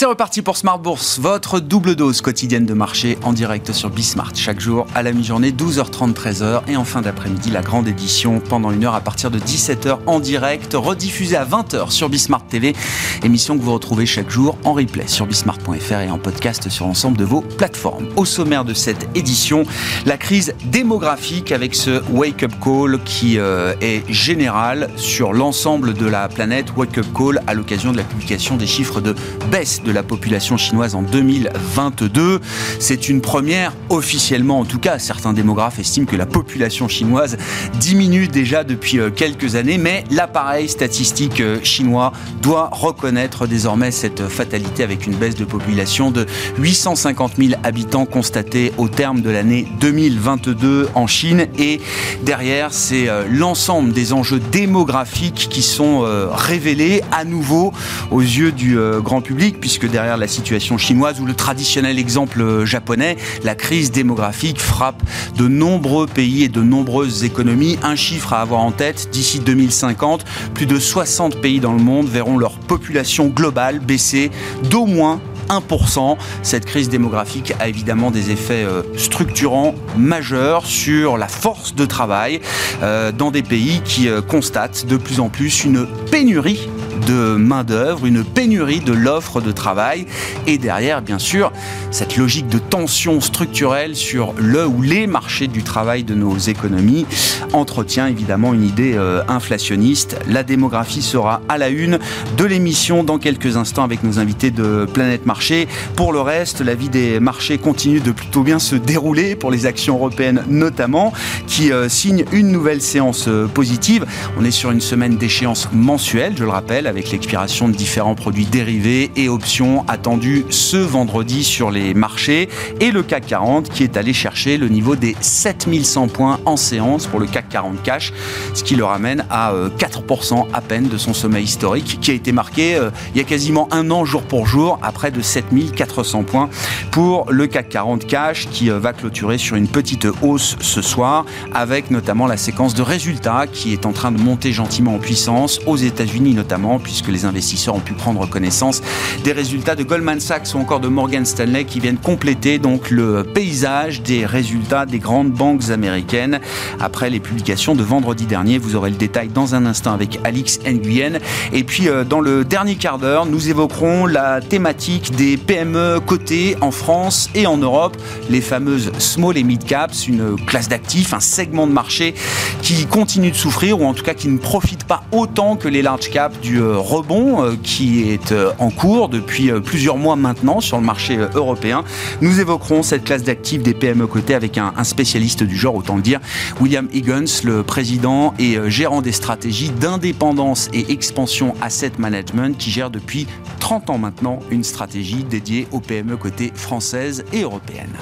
C'est reparti pour Smart Bourse, votre double dose quotidienne de marché en direct sur Bismart. Chaque jour à la mi-journée, 12h30, 13h. Et en fin d'après-midi, la grande édition pendant une heure à partir de 17h en direct, rediffusée à 20h sur Bismart TV. Émission que vous retrouvez chaque jour en replay sur bismart.fr et en podcast sur l'ensemble de vos plateformes. Au sommaire de cette édition, la crise démographique avec ce wake-up call qui euh, est général sur l'ensemble de la planète. Wake-up call à l'occasion de la publication des chiffres de baisse de de la population chinoise en 2022. C'est une première, officiellement en tout cas. Certains démographes estiment que la population chinoise diminue déjà depuis euh, quelques années, mais l'appareil statistique euh, chinois doit reconnaître désormais cette fatalité avec une baisse de population de 850 000 habitants constatés au terme de l'année 2022 en Chine. Et derrière, c'est euh, l'ensemble des enjeux démographiques qui sont révélés à nouveau aux yeux du grand public, puisque que derrière la situation chinoise ou le traditionnel exemple japonais, la crise démographique frappe de nombreux pays et de nombreuses économies. Un chiffre à avoir en tête, d'ici 2050, plus de 60 pays dans le monde verront leur population globale baisser d'au moins 1%. Cette crise démographique a évidemment des effets euh, structurants majeurs sur la force de travail euh, dans des pays qui euh, constatent de plus en plus une pénurie de main-d'œuvre, une pénurie de l'offre de travail et derrière, bien sûr, cette logique de tension structurelle sur le ou les marchés du travail de nos économies entretient évidemment une idée euh, inflationniste. La démographie sera à la une de l'émission dans quelques instants avec nos invités de Planète Marché. Pour le reste, la vie des marchés continue de plutôt bien se dérouler pour les actions européennes notamment, qui euh, signent une nouvelle séance euh, positive. On est sur une semaine d'échéance mensuelle, je le rappelle, avec l'expiration de différents produits dérivés et options attendus ce vendredi sur les marchés. Et le CAC 40 qui est allé chercher le niveau des 7100 points en séance pour le CAC 40 cash, ce qui le ramène à 4% euh, à peine de son sommet historique qui a été marqué euh, il y a quasiment un an jour pour jour à près de 7400 points pour le CAC 40 cash qui euh, va clôturer sur une petite hausse ce soir avec notamment la séquence de résultats qui est en train de monter gentiment en puissance aux États-Unis notamment puisque les investisseurs ont pu prendre connaissance des résultats de Goldman Sachs ou encore de Morgan Stanley qui viennent compléter donc le paysage des résultats des grandes banques américaines après les publications de vendredi dernier. Vous aurez le détail dans un instant avec Alix Nguyen. Et puis euh, dans le dernier quart d'heure, nous évoquerons la thématique des PME cotées en France et en Europe, les fameuses small et mid caps, une classe d'actifs, un segment de marché qui continue de souffrir ou en tout cas qui ne profite pas autant que les large caps du euh, rebond euh, qui est euh, en cours depuis euh, plusieurs mois maintenant sur le marché européen. Nous évoquerons cette classe d'actifs des PME cotées avec un, spécialiste du genre, autant le dire, William Higgins, le président et gérant des stratégies d'indépendance et expansion asset management qui gère depuis 30 ans maintenant une stratégie dédiée aux PME cotées françaises et européennes.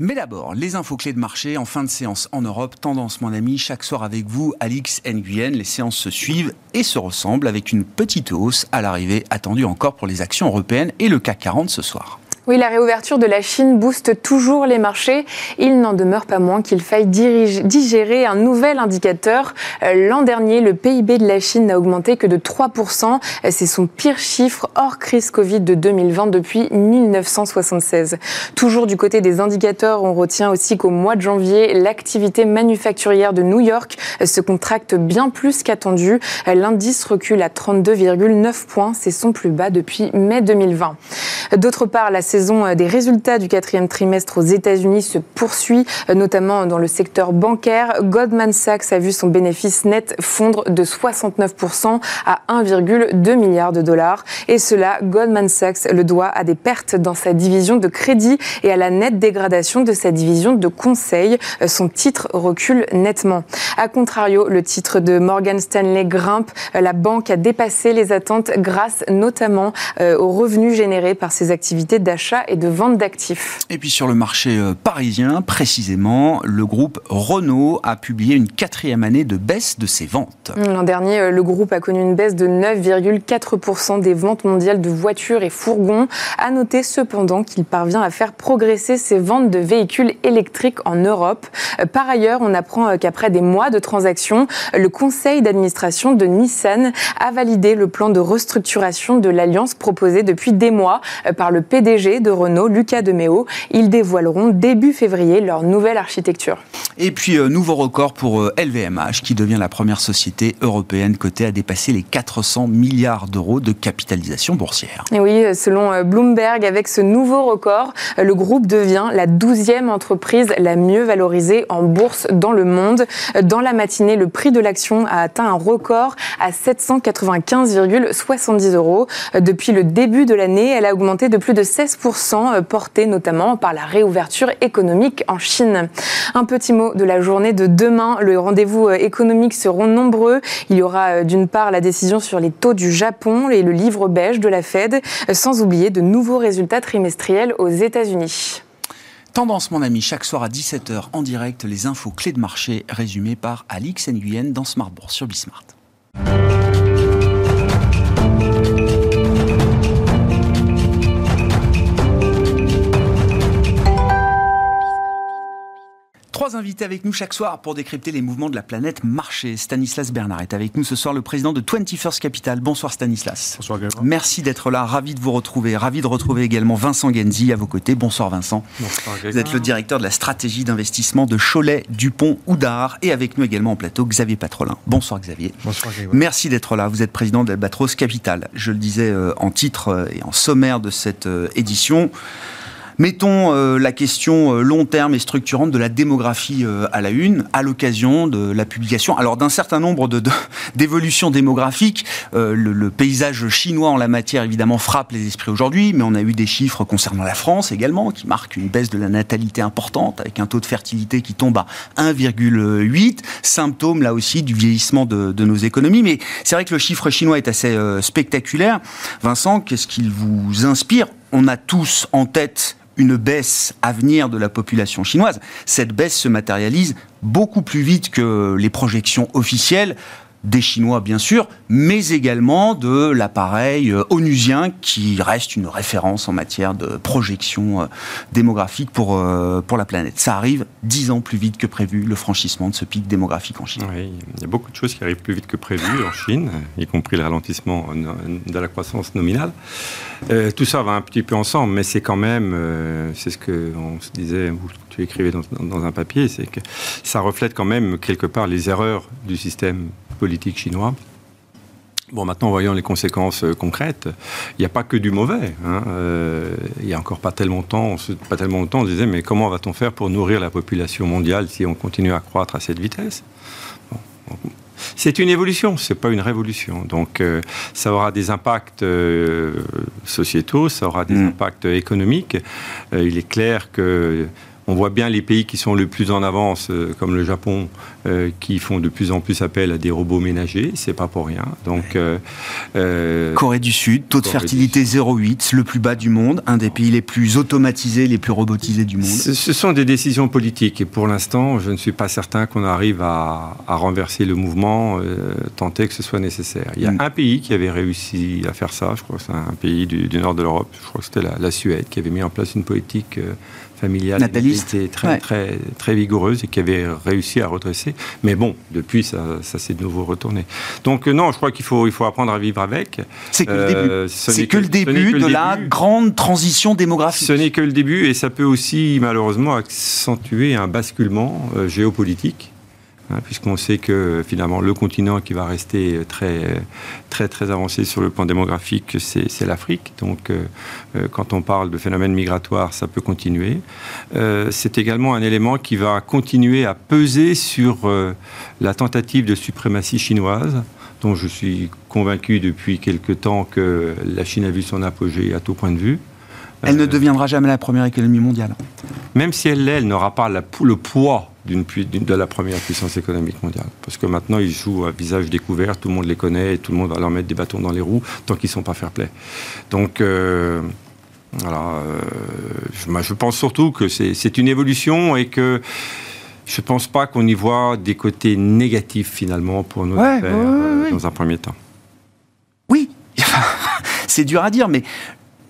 Mais d'abord, les infos clés de marché en fin de séance en Europe. Tendance, mon ami, chaque soir avec vous, Alix Nguyen. Les séances se suivent et se ressemblent avec une petite hausse à l'arrivée attendue encore pour les actions européennes et le CAC 40 ce soir. Oui, la réouverture de la Chine booste toujours les marchés. Il n'en demeure pas moins qu'il faille digérer un nouvel indicateur. Euh, l'an dernier, le PIB de la Chine n'a augmenté que de 3%. C'est son pire chiffre hors crise Covid de 2020 depuis 1976. Toujours du côté des indicateurs, on retient aussi qu'au mois de janvier, l'activité manufacturière de New York se contracte bien plus qu'attendu. L'indice recule à 32,9 points. C'est son plus bas depuis mai 2020. D'autre part, la saison euh, des résultats du quatrième trimestre aux États-Unis se poursuit, euh, notamment dans le secteur bancaire. Goldman Sachs a vu son bénéfice net fondre de 69% à 1,2 milliard de dollars. Et cela, Goldman Sachs le doit à des pertes dans sa division de crédit et à la nette dégradation de sa division de conseil. Euh, son titre recule nettement. A contrario, le titre de Morgan Stanley grimpe. La banque a dépassé les attentes grâce notamment aux revenus générés par ses activités d'achat d'achat et de vente d'actifs. Et puis sur le marché euh, parisien, précisément, le groupe Renault a publié une quatrième année de baisse de ses ventes. L'an dernier, euh, le groupe a connu une baisse de 9,4% des ventes mondiales de voitures et fourgons. À noter cependant qu'il parvient à faire progresser ses ventes de véhicules électriques en Europe. Euh, par ailleurs, on apprend qu'après des mois de transactions, le conseil d'administration de Nissan a validé le plan de restructuration de l'alliance proposé depuis des mois par le PDG de Renault, Lucas Demeo. Ils dévoileront début février leur nouvelle architecture. Et puis, euh, nouveau record pour LVMH, euh, qui devient la première société européenne cotée à dépasser les 400 milliards d'euros de capitalisation boursière. Et oui, selon euh, Bloomberg, avec ce nouveau record, le groupe devient la douzième entreprise la mieux valorisée en bourse dans le monde. Dans la matinée, le prix de l'action a atteint un record à 795,70 euros. Depuis le début de l'année, elle a augmenté de plus de 16%, portée notamment par la réouverture économique en Chine. Un petit mot de la journée de demain. Le rendez-vous euh, économique seront nombreux. Il y aura euh, d'une part la décision sur les taux du Japon et le livre beige de la Fed, euh, sans oublier de nouveaux résultats trimestriels aux États-Unis. Tendance, mon ami, chaque soir à 17h en direct, les infos clés de marché résumées par Alix Nguyen dans Smart Bourse sur Bismart. Trois invités avec nous chaque soir pour décrypter les mouvements de la planète marché. Stanislas Bernard est avec nous ce soir, le président de 21st Capital. Bonsoir Stanislas. Bonsoir. Merci d'être là, ravi de vous retrouver. Ravi de retrouver également Vincent Genzi à vos côtés. Bonsoir Vincent. Bonsoir Vous êtes le directeur de la stratégie d'investissement de Cholet, Dupont, Oudard. Et avec nous également en plateau, Xavier Patrolin. Bonsoir Xavier. Bonsoir. Merci d'être là. Vous êtes président d'Albatros Capital. Je le disais euh, en titre euh, et en sommaire de cette euh, édition. Mettons euh, la question euh, long terme et structurante de la démographie euh, à la une, à l'occasion de la publication, alors d'un certain nombre d'évolutions démographiques. Le, paysage chinois en la matière, évidemment, frappe les esprits aujourd'hui, mais on a eu des chiffres concernant la France également, qui marquent une baisse de la natalité importante, avec un taux de fertilité qui tombe à 1,8, symptôme là aussi du vieillissement de, de, nos économies. Mais c'est vrai que le chiffre chinois est assez spectaculaire. Vincent, qu'est-ce qu'il vous inspire on a tous en tête une baisse à venir de la population chinoise. Cette baisse se matérialise beaucoup plus vite que les projections officielles des Chinois bien sûr, mais également de l'appareil euh, onusien qui reste une référence en matière de projection euh, démographique pour, euh, pour la planète. Ça arrive dix ans plus vite que prévu, le franchissement de ce pic démographique en Chine. Oui, il y a beaucoup de choses qui arrivent plus vite que prévu en Chine, y compris le ralentissement de la croissance nominale. Tout ça va un petit peu ensemble, mais c'est quand même, c'est ce qu'on se disait, tu écrivais dans un papier, c'est que ça reflète quand même quelque part les erreurs du système politique chinois. Bon, maintenant, voyons les conséquences euh, concrètes. Il n'y a pas que du mauvais. Hein. Euh, il n'y a encore pas tellement, temps, pas tellement longtemps, on se disait, mais comment va-t-on faire pour nourrir la population mondiale si on continue à croître à cette vitesse? Bon, c'est une évolution, c'est pas une révolution. Donc, euh, ça aura des impacts euh, sociétaux, ça aura des mmh. impacts économiques. Il est clair que on voit bien les pays qui sont le plus en avance, euh, comme le Japon, euh, qui font de plus en plus appel à des robots ménagers. C'est pas pour rien. Donc, euh, Corée du Sud, taux de fertilité 0,8, le plus bas du monde, un des pays les plus automatisés, les plus robotisés du monde. Ce, sont des décisions politiques et pour l'instant, je ne suis pas certain qu'on arrive à, à, renverser le mouvement, tenter que ce soit nécessaire. Il y a mm. un pays qui avait réussi à faire ça. Je crois que c'est un pays du, du, nord de l'Europe. Je crois que c'était la, la, Suède qui avait mis en place une politique familiale Nataliste. qui était très, ouais. très, très vigoureuse et qui avait réussi à redresser. Mais bon, depuis, ça, ça s'est de nouveau retourné. Donc, euh, non, je crois qu'il faut, il faut apprendre à vivre avec. C'est que le début, euh, c'est que, que, le début que de le la début. grande transition démographique. Ce n'est que le début et ça peut aussi, malheureusement, accentuer un basculement euh, géopolitique Hein, puisqu'on sait que finalement le continent qui va rester très très très avancé sur le plan démographique, c'est l'Afrique. Donc euh, euh, quand on parle de phénomènes migratoires, ça peut continuer. Euh, c'est également un élément qui va continuer à peser sur euh, la tentative de suprématie chinoise dont je suis convaincu depuis quelque temps que la Chine a vu son apogée à tout point de vue. Elle ne deviendra jamais la première économie mondiale. Même si elle l'est, elle n'aura pas la, le poids d'une, de la première puissance économique mondiale. Parce que maintenant, ils jouent à visage découvert, tout le monde les connaît, et tout le monde va leur mettre des bâtons dans les roues tant qu'ils ne sont pas fair-play. Donc, euh, Alors, je, pense surtout que c'est une évolution et que je ne pense pas qu'on y voit des côtés négatifs finalement pour nos affaires dans un premier temps. Oui, c'est dur à dire, mais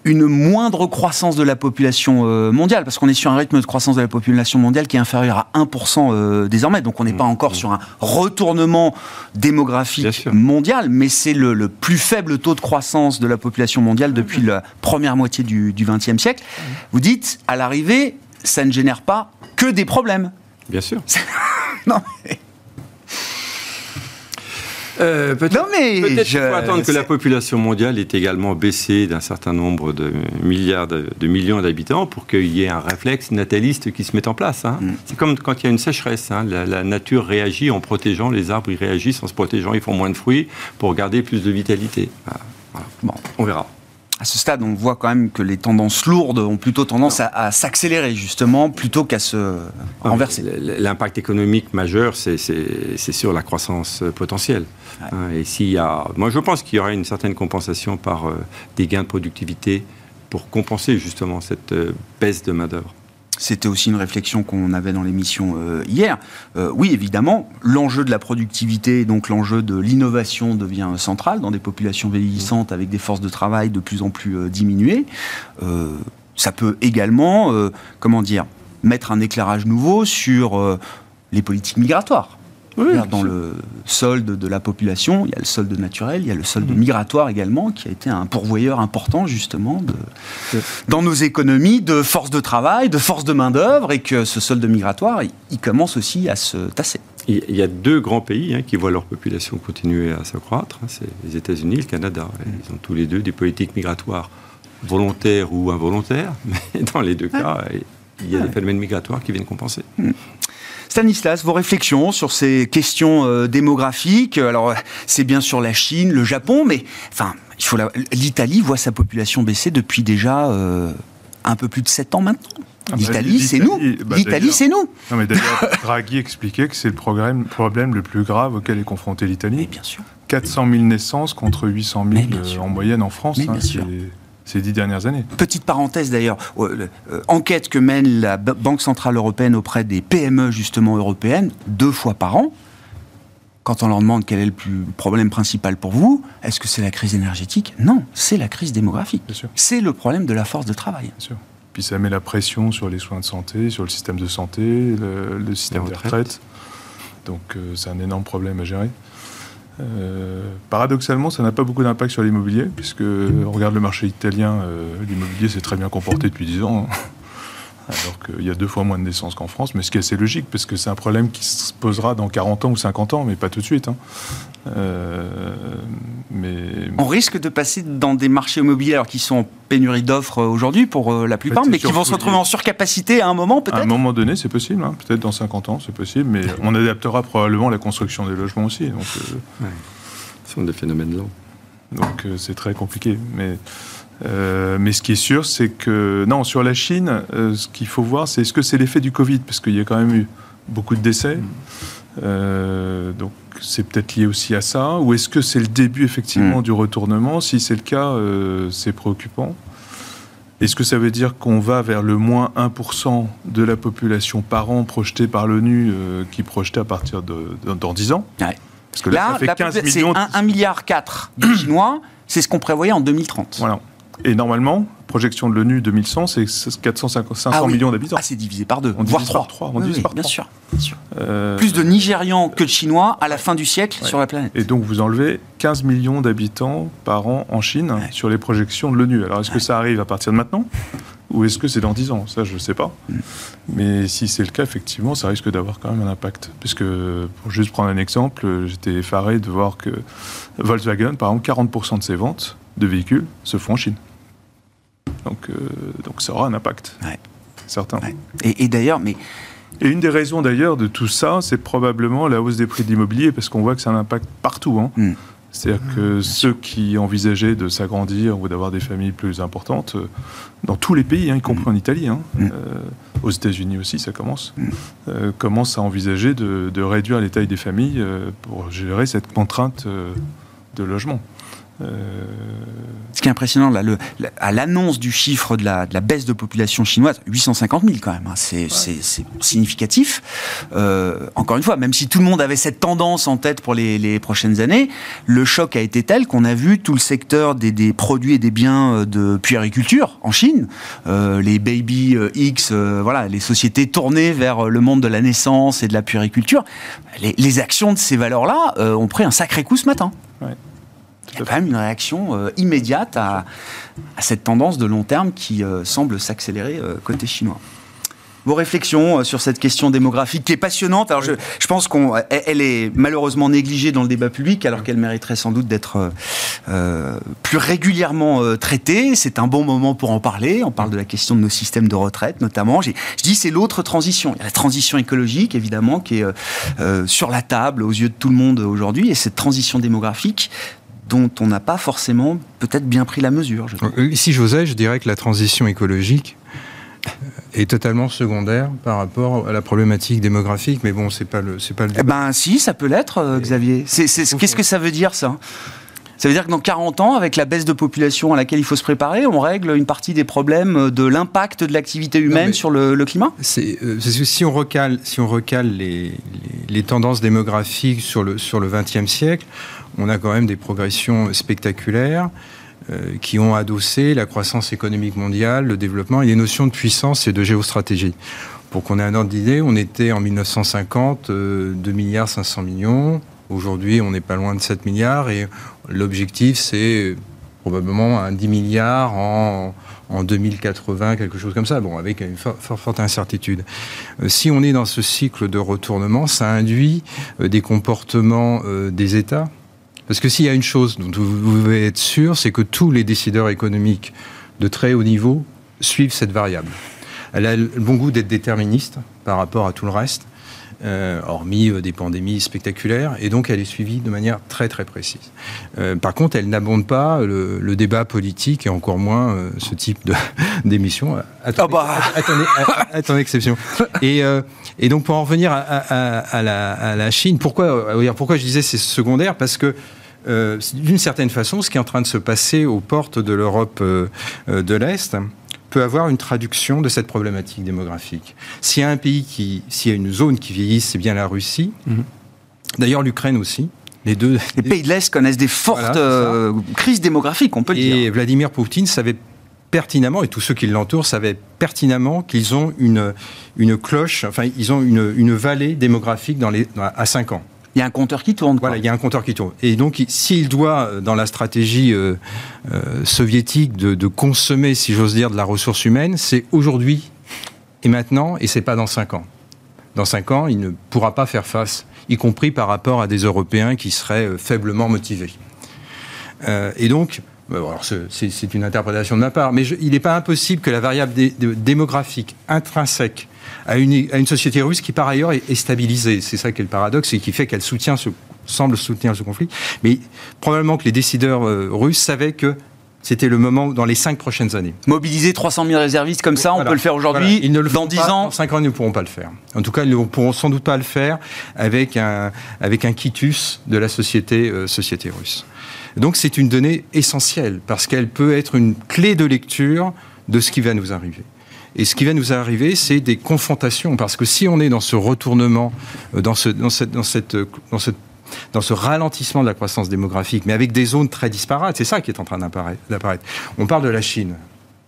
une moindre croissance de la population euh, mondiale, parce qu'on est sur un rythme de croissance de la population mondiale qui est inférieur à 1% euh, désormais, donc on n'est pas mmh, encore mmh. sur un retournement démographique mondial, mais c'est le, plus faible taux de croissance de la population mondiale depuis la première moitié du XXe siècle. Vous dites, à l'arrivée, ça ne génère pas que des problèmes. Bien sûr. non, mais... Euh, peut-être qu'il faut attendre que la population mondiale ait également baissé d'un certain nombre de milliards de, millions d'habitants pour qu'il y ait un réflexe nataliste qui se mette en place. Hein. Mm. C'est comme quand il y a une sécheresse. Hein. La, nature réagit en protégeant, les arbres ils réagissent en se protégeant, ils font moins de fruits pour garder plus de vitalité. Bon, on verra à ce stade, on voit quand même que les tendances lourdes ont plutôt tendance à, s'accélérer, justement, plutôt qu'à se renverser. L'impact économique majeur, c'est sur la croissance potentielle. Hein, et s'il y a. Moi, je pense qu'il y aura une certaine compensation par euh, des gains de productivité pour compenser justement cette euh, baisse de main-d'œuvre. C'était aussi une réflexion qu'on avait dans l'émission euh, hier. Euh, oui, évidemment, l'enjeu de la productivité, donc l'enjeu de l'innovation devient central dans des populations vieillissantes avec des forces de travail de plus en plus euh, diminuées. ça peut également, comment dire, mettre un éclairage nouveau sur les politiques migratoires. Dans le solde de la population, il y a le solde naturel, il y a le solde mhm. migratoire également, qui a été un pourvoyeur important justement de, dans nos économies de force de travail, de force de main-d'œuvre, et que ce solde migratoire, il, commence aussi à se tasser. Il y a deux grands pays hein, qui voient leur population continuer à s'accroître, hein, c'est les États-Unis et le Canada. Ils ont tous les deux des politiques migratoires volontaires ou involontaires, mais dans les deux cas, il y a des phénomènes migratoires qui viennent compenser. Hmm. Stanislas, vos réflexions sur ces questions euh, démographiques. Alors, c'est bien sûr la Chine, le Japon, mais enfin, il faut l'Italie voit sa population baisser depuis déjà euh, un peu plus de 7 ans maintenant. Ah bah, L'Italie, c'est nous. Bah, L'Italie, c'est nous. Non, mais d'ailleurs, Draghi expliquait que c'est le problème, problème le plus grave auquel est confrontée l'Italie. bien sûr. 400 000 naissances contre 800 000 euh, en moyenne en France. Mais bien sûr ces dix dernières années. Petite parenthèse d'ailleurs, euh, euh, enquête que mène la Banque Centrale Européenne auprès des PME justement européennes, deux fois par an. Quand on leur demande quel est le, plus, problème principal pour vous, est-ce que c'est la crise énergétique? Non, c'est la crise démographique. C'est le problème de la force de travail. Bien sûr. Puis ça met la pression sur les soins de santé, sur le système de santé, le, système de retraite. Donc euh, c'est un énorme problème à gérer. Euh, paradoxalement, ça n'a pas beaucoup d'impact sur l'immobilier, puisque on regarde le marché italien, euh, l'immobilier s'est très bien comporté depuis 10 ans. Hein alors qu'il y a deux fois moins de naissances qu'en France, mais ce qui est assez logique, parce que c'est un problème qui se posera dans 40 ans ou 50 ans, mais pas tout de suite. Hein. Euh, mais... On risque de passer dans des marchés immobiliers alors qui sont en pénurie d'offres aujourd'hui pour euh, la plupart, mais qui vont se retrouver en surcapacité à un moment peut-être À un moment donné, c'est possible, hein. peut-être dans 50 ans, c'est possible, mais on adaptera probablement la construction des logements aussi. Donc, euh, Ce sont des phénomènes lents. Donc c'est très compliqué. Mais euh, mais ce qui est sûr, c'est que non, sur la Chine, euh, ce qu'il faut voir, c'est est-ce que c'est l'effet du Covid, parce qu'il y a quand même eu beaucoup de décès. Euh, donc c'est peut-être lié aussi à ça, ou est-ce que c'est le début effectivement mm. du retournement Si c'est le cas, c'est préoccupant. Est-ce que ça veut dire qu'on va vers le moins 1% de la population par an projetée par l'ONU, qui projetait à partir de, dans 10 ans Parce que là, ça fait 15 millions. C'est 1,4 milliard de Chinois, c'est ce qu'on prévoyait en 2030. Voilà. Et normalement, projection de l'ONU 2100, c'est 450, 500 ah millions d'habitants. Ah, c'est divisé par deux, on voire trois. Par on divise par bien Sûr, bien sûr. Euh, Plus de Nigérians que de Chinois à la fin du siècle sur la planète. Et donc vous enlevez 15 millions d'habitants par an en Chine sur les projections de l'ONU. Alors est-ce que ça arrive à partir de maintenant ou est-ce que c'est dans 10 ans? Ça, je ne sais pas. Mm. Mais si c'est le cas, effectivement, ça risque d'avoir quand même un impact. Puisque, pour juste prendre un exemple, j'étais effaré de voir que Volkswagen, par exemple, 40% de ses ventes de véhicules se font en Chine. Donc, euh, donc ça aura un impact. Certain. Et, d'ailleurs, mais. Et une des raisons d'ailleurs de tout ça, c'est probablement la hausse des prix de l'immobilier, parce qu'on voit que ça a un impact partout. Hein. Hmm. C'est-à-dire que ceux qui envisageaient de s'agrandir ou d'avoir des familles plus importantes, euh, dans tous les pays, hein, y compris hmm. en Italie, hein, hmm. euh, aux États-Unis aussi, ça commence, commencent à envisager de, de, réduire les tailles des familles pour gérer cette contrainte de logement. Ce qui est impressionnant, là, le, à l'annonce du chiffre de la, de la, baisse de population chinoise, 850 000 quand même, hein, c'est significatif. Euh, encore une fois, même si tout le monde avait cette tendance en tête pour les, les prochaines années, le choc a été tel qu'on a vu tout le secteur des, des, produits et des biens euh, de puériculture en Chine, euh, les baby euh, X, euh, voilà, les sociétés tournées vers le monde de la naissance et de la puériculture, les, les actions de ces valeurs-là euh, ont pris un sacré coup ce matin. Ouais. Il y a quand même une réaction euh, immédiate à, à, cette tendance de long terme qui euh, semble s'accélérer euh, côté chinois. Vos réflexions sur cette question démographique qui est passionnante. Alors, je, je pense qu'on, elle est malheureusement négligée dans le débat public, alors qu'elle mériterait sans doute d'être plus régulièrement traitée. C'est un bon moment pour en parler. On parle de la question de nos systèmes de retraite, notamment. Je dis c'est l'autre transition. Il y a la transition écologique, évidemment, qui est sur la table aux yeux de tout le monde aujourd'hui, et cette transition démographique dont on n'a pas forcément peut-être bien pris la mesure. Je si j'osais, je dirais que la transition écologique est totalement secondaire par rapport à la problématique démographique, mais bon, c'est pas le, c'est pas le. Eh ben, si, ça peut l'être, euh, Xavier. C'est, qu'est-ce que ça veut dire, ça? Ça veut dire que dans 40 ans, avec la baisse de population à laquelle il faut se préparer, on règle une partie des problèmes de l'impact de l'activité humaine sur le, le climat? c'est, euh, Si on recale, si on recale les, les, les, tendances démographiques sur le, sur le XXe siècle, on a quand même des progressions spectaculaires euh, qui ont adossé la croissance économique mondiale, le développement et les notions de puissance et de géostratégie. Pour qu'on ait un ordre d'idée, on était en 1950 euh, 2 milliards 500 millions. Aujourd'hui, on n'est pas loin de 7 milliards et l'objectif, c'est probablement un 10 milliards en, en 2080, quelque chose comme ça, bon, avec une forte, incertitude. Euh, si on est dans ce cycle de retournement, ça induit euh, des comportements euh, des États. Parce que s'il y a une chose dont vous pouvez être sûr, c'est que tous les décideurs économiques de très haut niveau suivent cette variable. Elle a le bon goût d'être déterministe par rapport à tout le reste euh, hormis euh, des pandémies spectaculaires, et donc elle est suivie de manière très très précise. Euh, par contre, elle n'abonde pas le, le, débat politique et encore moins euh, ce type d'émission. Attendez, oh bah. attendez, attendez, exception. Et, et, donc pour en revenir à, à, à, la, à la, Chine, pourquoi, pourquoi je disais c'est secondaire? Parce que d'une certaine façon, ce qui est en train de se passer aux portes de l'Europe de l'Est, peut avoir une traduction de cette problématique démographique. S'il y a un pays qui, s'il y a une zone qui vieillit, c'est bien la Russie. -hmm. D'ailleurs, l'Ukraine aussi. Les deux. Les pays de l'Est connaissent des fortes voilà, euh, crises démographiques, on peut le et dire. Et Vladimir Poutine savait pertinemment, et tous ceux qui l'entourent savaient pertinemment qu'ils ont une, une cloche, enfin, ils ont une, une vallée démographique dans les, à 5 ans. Il y a un compteur qui tourne. Voilà, il y a un compteur qui tourne. Et donc, s'il doit, dans la stratégie euh, euh, soviétique, de, consommer, si j'ose dire, de la ressource humaine, c'est aujourd'hui et maintenant, et c'est pas dans cinq ans. Dans cinq ans, il ne pourra pas faire face, y compris par rapport à des Européens qui seraient euh, faiblement motivés. Euh, et donc, c'est une interprétation de ma part, mais il n'est pas impossible que la variable démographique intrinsèque à une, à une, société russe qui par ailleurs est, est stabilisée. C'est ça qui est le paradoxe et qui fait qu'elle soutient ce, semble soutenir ce conflit. Mais probablement que les décideurs euh, russes savaient que c'était le moment dans les cinq prochaines années. Mobiliser 300 000 réservistes comme ça, voilà. on peut le faire aujourd'hui. Voilà. Ils ne le dans 10 pas, ans. Dans 5 ans, ils ne pourront pas le faire. En tout cas, ils ne pourront sans doute pas le faire avec un, avec un quitus de la société, euh, société russe. Donc c'est une donnée essentielle parce qu'elle peut être une clé de lecture de ce qui va nous arriver. Et ce qui va nous arriver, c'est des confrontations. Parce que si on est dans ce retournement, dans, ce, dans, cette, dans, cette, dans, cette, dans ce ralentissement de la croissance démographique, mais avec des zones très disparates, c'est ça qui est en train d'apparaître. On parle de la Chine.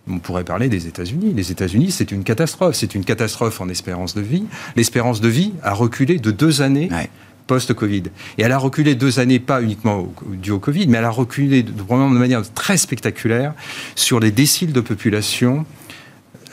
On pourrait parler des États-Unis. Les États-Unis, c'est une catastrophe. C'est une catastrophe en espérance de vie. L'espérance de vie a reculé de deux années. Ouais post-Covid. Et elle a reculé deux années, pas uniquement dû au Covid, mais elle a reculé de, de manière très spectaculaire sur les déciles de population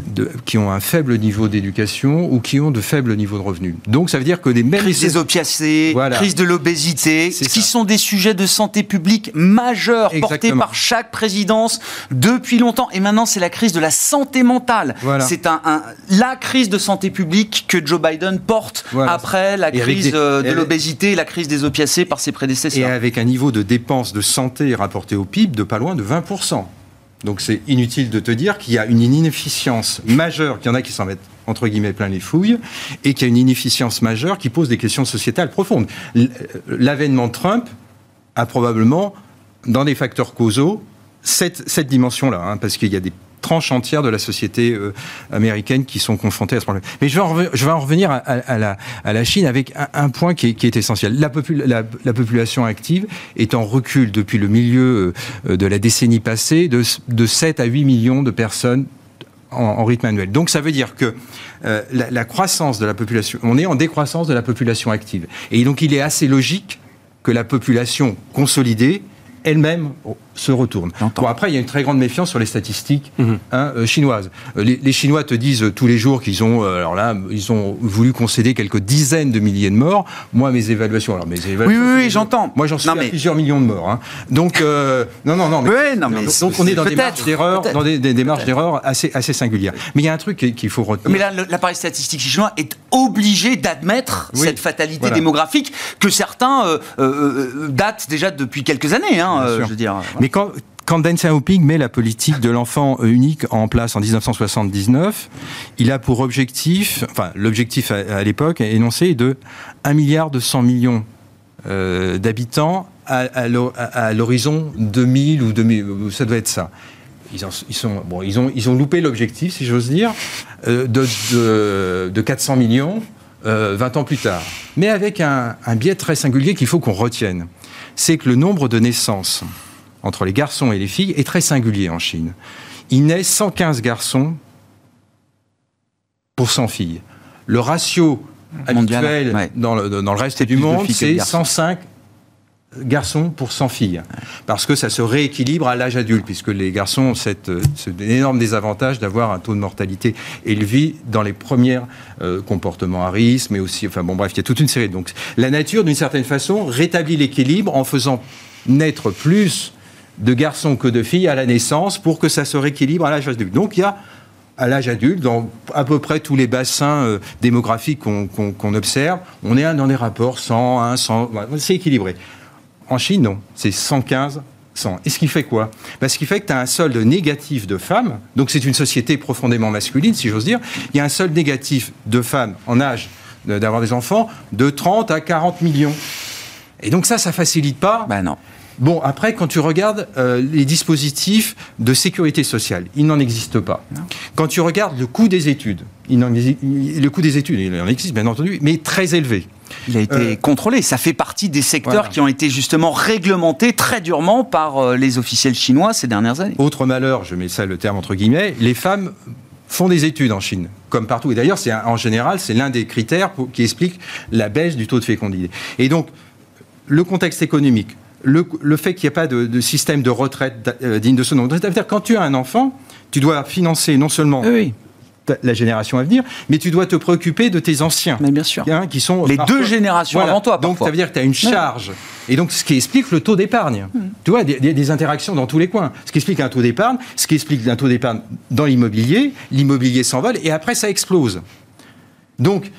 de, qui ont un faible niveau d'éducation ou qui ont de faibles niveaux de revenus. Donc ça veut dire que des mêmes... Crise des opiacés, voilà. crise de l'obésité, qui ça. sont des sujets de santé publique majeurs Exactement. portés par chaque présidence depuis longtemps. Et maintenant, c'est la crise de la santé mentale. Voilà. C'est un, un, la crise de santé publique que Joe Biden porte voilà. après la crise des, euh, de l'obésité et la crise des opiacés par ses prédécesseurs. Et avec un niveau de dépenses de santé rapporté au PIB de pas loin de 20%. Donc c'est inutile de te dire qu'il y a une inefficience majeure, qu'il y en a qui s'en mettent entre guillemets plein les fouilles, et qu'il y a une inefficience majeure qui pose des questions sociétales profondes. L'avènement de Trump a probablement dans des facteurs causaux cette, cette dimension-là, hein, parce qu'il y a des tranches entières de la société euh, américaine qui sont confrontées à ce problème. Mais je vais en, revenir à, la, Chine avec un, point qui est, essentiel. La, popul la, la, population active est en recul depuis le milieu euh, de la décennie passée de, de 7 à 8 millions de personnes en, rythme annuel. Donc ça veut dire que euh, la, croissance de la population, on est en décroissance de la population active. Et donc il est assez logique que la population consolidée elle-même se retourne. Bon, après, il y a une très grande méfiance sur les statistiques -hmm. hein, euh, chinoises. Les, les, Chinois te disent tous les jours qu'ils ont, euh, alors là, ils ont voulu concéder quelques dizaines de milliers de morts. Moi, mes évaluations, alors mes évaluations. Oui, oui, oui j'entends. Moi, j'en suis non, à mais... plusieurs millions de morts. Hein. Donc, euh, non, non, non. Mais, oui, non, mais donc, on est dans des marges d'erreur, dans des, des, des marges d'erreur assez, assez singulières. Mais il y a un truc qu'il faut retenir. Mais là, l'appareil statistique chinois est obligé d'admettre oui, cette fatalité voilà. démographique que certains euh, datent déjà depuis quelques années. Hein, je veux dire. Mais quand, quand Deng Xiaoping met la politique de l'enfant unique en place en 1979, il a pour objectif, enfin l'objectif à, à l'époque énoncé de 1 milliard de 100 millions euh, d'habitants à, l'horizon 2000 ou 2000, ça doit être ça. Ils, ils, ont, ils ont loupé l'objectif, si j'ose dire, euh, de, de, de, 400 millions euh, 20 ans plus tard. Mais avec un biais très singulier qu'il faut qu'on retienne. C'est que le nombre de naissances entre les garçons et les filles est très singulier en Chine. Il naît 115 garçons pour 100 filles. Le ratio Mondial, habituel ouais. dans, le, dans, le, reste du monde, c'est 105 garçons pour 100 filles. Parce que ça se rééquilibre à l'âge adulte, puisque les garçons ont cette, cet énorme désavantage d'avoir un taux de mortalité élevé dans les premiers euh, comportements à risque, mais aussi, enfin bon bref, il y a toute une série. Donc la nature, d'une certaine façon, rétablit l'équilibre en faisant naître plus de garçons que de filles à la naissance pour que ça se rééquilibre à l'âge adulte. Donc il y a à l'âge adulte, dans à peu près tous les bassins euh, démographiques qu'on qu qu observe, on est dans des rapports 100, 100, c'est équilibré. En Chine, non, c'est 115, 100. Et ce qui fait quoi? Ben, Ce qui fait que tu as un solde négatif de femmes, donc c'est une société profondément masculine, si j'ose dire, il y a un solde négatif de femmes en âge d'avoir des enfants de 30 à 40 millions. Et donc ça, ça facilite pas ben non. Bon, après, quand tu regardes euh, les dispositifs de sécurité sociale, il n'en existe pas. Non. Quand tu regardes le coût des études, il en, le coût des études, il en existe bien entendu, mais très élevé. Il a été euh, contrôlé. Ça fait partie des secteurs voilà. qui ont été justement réglementés très durement par euh, les officiels chinois ces dernières années. Autre malheur, je mets ça le terme entre guillemets, les femmes font des études en Chine, comme partout. Et d'ailleurs, en général, c'est l'un des critères pour, qui explique la baisse du taux de fécondité. Et donc, le contexte économique, le, le, fait qu'il n'y ait pas de, de, système de retraite euh, digne de ce nom. C'est-à-dire quand tu as un enfant, tu dois financer non seulement oui. la génération à venir, mais tu dois te préoccuper de tes anciens. Mais bien sûr. Hein, qui sont les parfois, deux générations voilà. avant toi. Donc ça veut dire que tu as une charge. Ouais. Et donc ce qui explique le taux d'épargne. Mmh. Tu vois, des, des, interactions dans tous les coins. Ce qui explique un taux d'épargne, ce qui explique un taux d'épargne dans l'immobilier, l'immobilier s'envole et après ça explose. Donc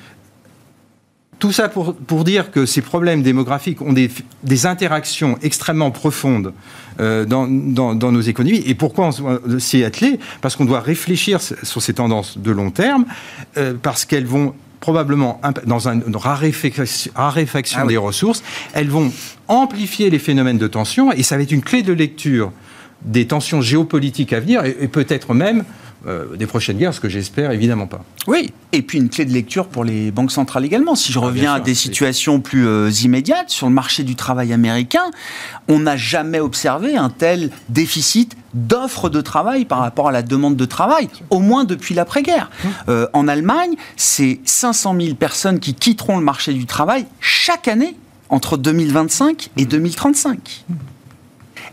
tout ça pour, pour, dire que ces problèmes démographiques ont des, des interactions extrêmement profondes euh, dans, dans, dans, nos économies. Et pourquoi on s'y attelé? Parce qu'on doit réfléchir sur ces tendances de long terme, euh, parce qu'elles vont probablement, dans une raréfaction, raréfaction ah oui. des ressources, elles vont amplifier les phénomènes de tension, et ça va être une clé de lecture des tensions géopolitiques à venir, et, et peut-être même euh, des prochaines guerres, ce que j'espère évidemment pas. Oui, et puis une clé de lecture pour les banques centrales également. Si je reviens ah, sûr, à des situations plus euh, immédiates, sur le marché du travail américain, on n'a jamais observé un tel déficit d'offres de travail par rapport à la demande de travail, au moins depuis l'après-guerre. Euh, en Allemagne, c'est 500 000 personnes qui quitteront le marché du travail chaque année entre 2025 et 2035.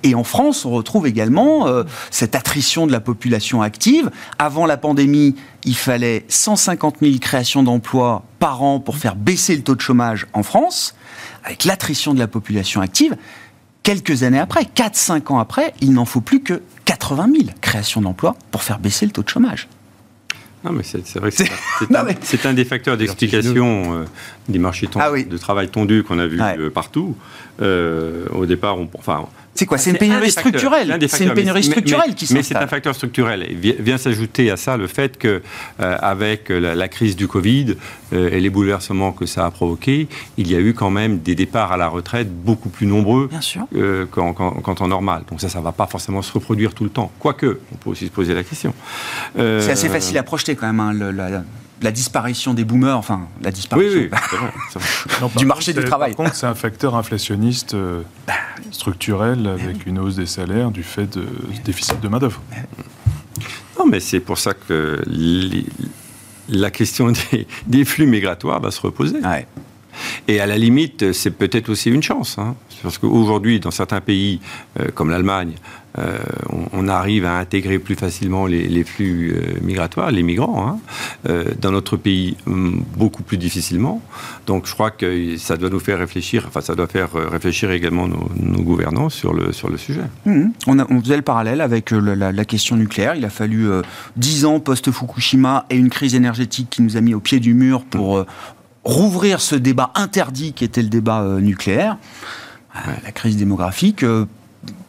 Et en France, on retrouve également euh, cette attrition de la population active. Avant la pandémie, il fallait 150 000 créations d'emplois par an pour faire baisser le taux de chômage en France. Avec l'attrition de la population active, quelques années après, 4-5 ans après, il n'en faut plus que 80 000 créations d'emplois pour faire baisser le taux de chômage. Non, mais c'est vrai que c'est un, mais... un, des facteurs d'explication euh, des marchés ah oui. de travail tendus qu'on a vu ouais. euh, partout. Euh, au départ, on, enfin, C'est quoi C'est une un pénurie facteurs, structurelle. des C'est une pénurie mais- structurelle mais- qui Mais c'est un facteur structurel. Et vi- vient s'ajouter à ça le fait que, euh, avec la, la crise du Covid euh, et les bouleversements que ça a provoqué, il y a eu quand même des départs à la retraite beaucoup plus nombreux euh, qu'en qu'en- qu'en temps normal. Donc ça, ça ne va pas forcément se reproduire tout le temps. Quoique, on peut aussi se poser la question. Euh, C'est assez facile à projeter quand même, hein, le- la, la disparition des boomers, enfin, la Oui, disparition. oui, c'est vrai. Non, Du marché contre, du travail. Par contre, c'est un facteur inflationniste euh, structurel avec une hausse des salaires du fait de déficit de main-d'œuvre. Non, mais c'est pour ça que les- la question des, des flux migratoires va se reposer. Ouais. Et à la limite, c'est peut-être aussi une chance. hein. parce qu'aujourd'hui, dans certains pays, euh, comme l'Allemagne, euh, on, on arrive à intégrer plus facilement les, les flux euh, migratoires, les migrants. hein. Euh, dans notre pays, beaucoup plus difficilement. Donc je crois que ça doit nous faire réfléchir, enfin ça doit faire réfléchir également nos, nos gouvernants sur le, sur le sujet. Mhm. On, a- on faisait le parallèle avec la, la question nucléaire. Il a fallu 10 ans post-Fukushima et une crise énergétique qui nous a mis au pied du mur pour euh, rouvrir ce débat interdit qui était le débat nucléaire. La crise démographique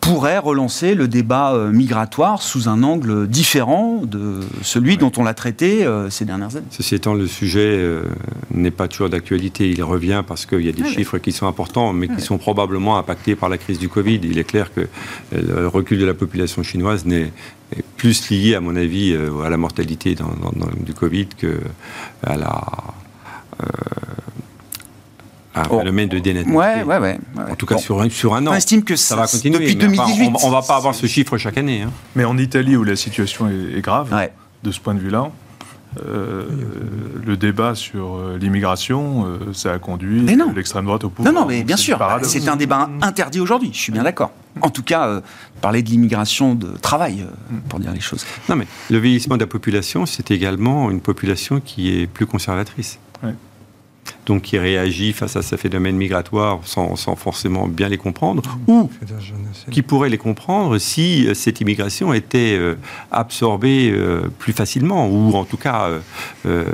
pourrait relancer le débat euh, migratoire sous un angle différent de celui dont on l'a traité euh, ces dernières années. Ceci étant, le sujet euh, n'est pas toujours d'actualité. Il revient parce qu'il y a des Ah chiffres qui sont importants, mais qui sont probablement impactés par la crise du Covid. Il est clair que le recul de la population chinoise n'est est plus lié, à mon avis, à la mortalité dans- dans- dans- du Covid que à la euh, un Oh. phénomène de dénatalité. Ouais, ouais, ouais. ouais. En tout cas, Bon. sur un, sur un an. On estime que ça va continuer. depuis mais enfin, 2018. on, on va pas avoir ce chiffre chaque année. hein. Mais en Italie, où la situation est, est grave, Ouais. de ce point de vue-là, euh, le débat sur euh, l'immigration, euh, ça a conduit l'extrême droite au pouvoir. Non, non, mais bien sûr, c'est un débat interdit aujourd'hui, je suis bien d'accord. En tout cas, euh, parler de l'immigration de travail, euh, pour dire les choses. Non, mais le vieillissement de la population, c'est également une population qui est plus conservatrice. Ouais. Donc qui réagit face à ces phénomènes migratoires sans, sans forcément bien les comprendre, ou qui pourrait les comprendre si euh, cette immigration était euh, absorbée euh, plus facilement, ou en tout cas... euh,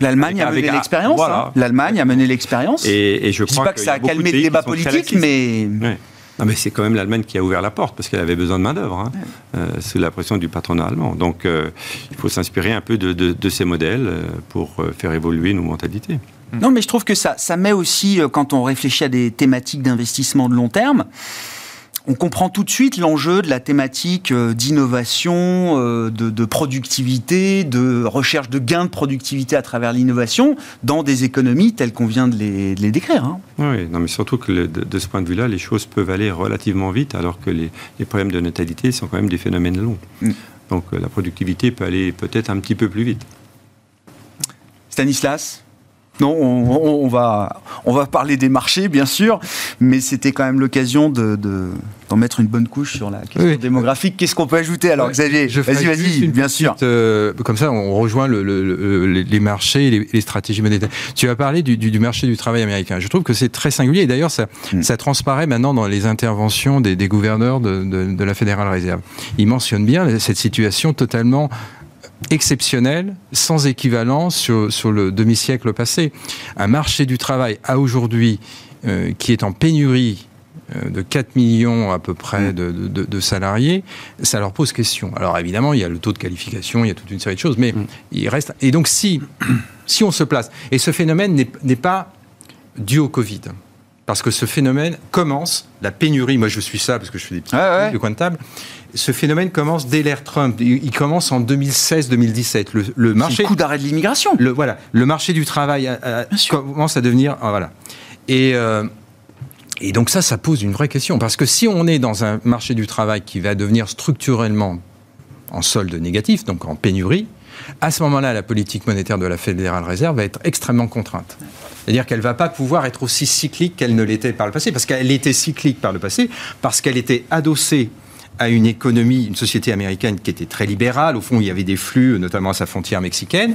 L'Allemagne a mené l'expérience. voilà. hein. L'Allemagne a mené l'expérience. et, et je je dis crois pas que ça a calmé le débat politique, mais Ouais. Non, mais c'est quand même l'Allemagne qui a ouvert la porte parce qu'elle avait besoin de main-d'œuvre, hein, euh, sous la pression du patronat allemand. Donc, euh, il faut s'inspirer un peu de, de- de ces modèles pour faire évoluer nos mentalités. Non, mais je trouve que ça, ça met aussi, euh, quand on réfléchit à des thématiques d'investissement de long terme, on comprend tout de suite l'enjeu de la thématique euh, d'innovation, euh, de, de productivité, de recherche de gains de productivité à travers l'innovation dans des économies telles qu'on vient de les, de les décrire. hein. Oui, non, mais surtout que le- de, de ce point de vue-là, les choses peuvent aller relativement vite, alors que les, les problèmes de natalité sont quand même des phénomènes longs. Mm. Donc, la productivité peut aller peut-être un petit peu plus vite. Stanislas? Non, on, va, on va parler des marchés, bien sûr, mais c'était quand même l'occasion de, de- d'en mettre une bonne couche sur la question Oui. démographique. Qu'est-ce qu'on peut ajouter alors, Ouais, Xavier Vas-y, vas-y, bien sûr. euh, comme ça, on rejoint le- le- le- les- marchés et les, les stratégies monétaires. Tu as parlé du, du- du marché du travail américain. Je trouve que c'est très singulier. Et d'ailleurs, ça, ça transparaît maintenant dans les interventions des, des gouverneurs de, de- de la Fédérale Réserve. Ils mentionnent bien cette situation totalement exceptionnelle, sans équivalent sur, sur le demi-siècle passé. Un marché du travail à aujourd'hui euh, qui est en pénurie euh, de 4 millions à peu près de, de- salariés, ça leur pose question. Alors évidemment, il y a le taux de qualification, il y a toute une série de choses, mais Mm. il reste... Et donc si, si on se place, et ce phénomène n'est pas dû au Covid, parce que ce phénomène commence, la pénurie, moi je suis ça parce que je fais des petits Ouais, ouais. de coin de table, ce phénomène commence dès l'ère Trump, il, il commence en 2016-2017. Le, le marché... le coup d'arrêt de l'immigration. Le, voilà, le marché du travail a- a- Bien sûr. commence à devenir. ah, voilà. Et, euh, et donc, ça, ça pose une vraie question. Parce que si on est dans un marché du travail qui va devenir structurellement en solde négatif, donc en pénurie, à ce moment-là, la politique monétaire de la Fédérale Réserve va être extrêmement contrainte. C'est-à-dire qu'elle ne va pas pouvoir être aussi cyclique qu'elle ne l'était par le passé, parce qu'elle était cyclique par le passé, parce qu'elle était adossée à une économie, une société américaine qui était très libérale. Au fond, il y avait des flux, notamment à sa frontière mexicaine.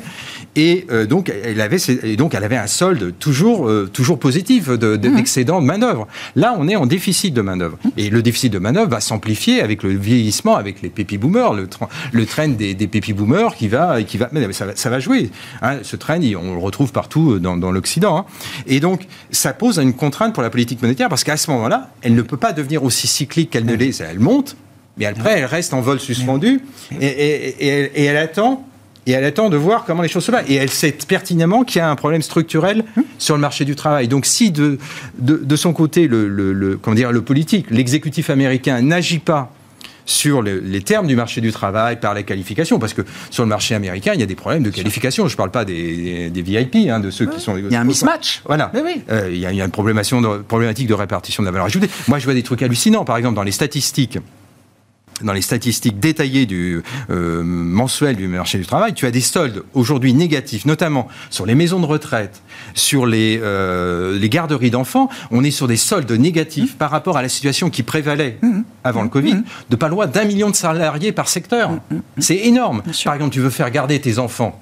Et euh, donc, elle avait, et donc, elle avait un solde toujours, euh, toujours positif de, Mhm. d'excédent de manœuvre. Là, on est en déficit de manœuvre. Et le déficit de manœuvre va s'amplifier avec le vieillissement, avec les pépi boomers, le, tra- le train des, des pépi boomers qui va, qui va, mais ça va, ça va jouer. hein. ce train, on le retrouve partout dans, dans l'Occident. hein. Et donc, ça pose une contrainte pour la politique monétaire parce qu'à ce moment-là, elle ne peut pas devenir aussi cyclique qu'elle ne l'est. Elle monte, mais après, elle reste en vol suspendu et, et- et elle, et elle attend. Et elle attend de voir comment les choses se passent. Et elle sait pertinemment qu'il y a un problème structurel sur le marché du travail. Donc, si de, de, de son côté, le, le- le- comment dire, le politique, l'exécutif américain n'agit pas sur le- les termes du marché du travail par les qualifications, parce que sur le marché américain, il y a des problèmes de qualification. Je ne parle pas des, des VIP, hein, de ceux qui sont... Il y a un mismatch. Voilà. Oui. Euh, il y, a- il y a une problématique de, problématique de répartition de la valeur ajoutée. Moi, je vois des trucs hallucinants. Par exemple, dans les statistiques, dans les statistiques détaillées du euh, mensuel du marché du travail, tu as des soldes aujourd'hui négatifs, notamment sur les maisons de retraite, sur les, euh, les garderies d'enfants. On est sur des soldes négatifs par rapport à la situation qui prévalait avant le Covid, de pas loin d'un million de salariés par secteur. C'est énorme. Par exemple, tu veux faire garder tes enfants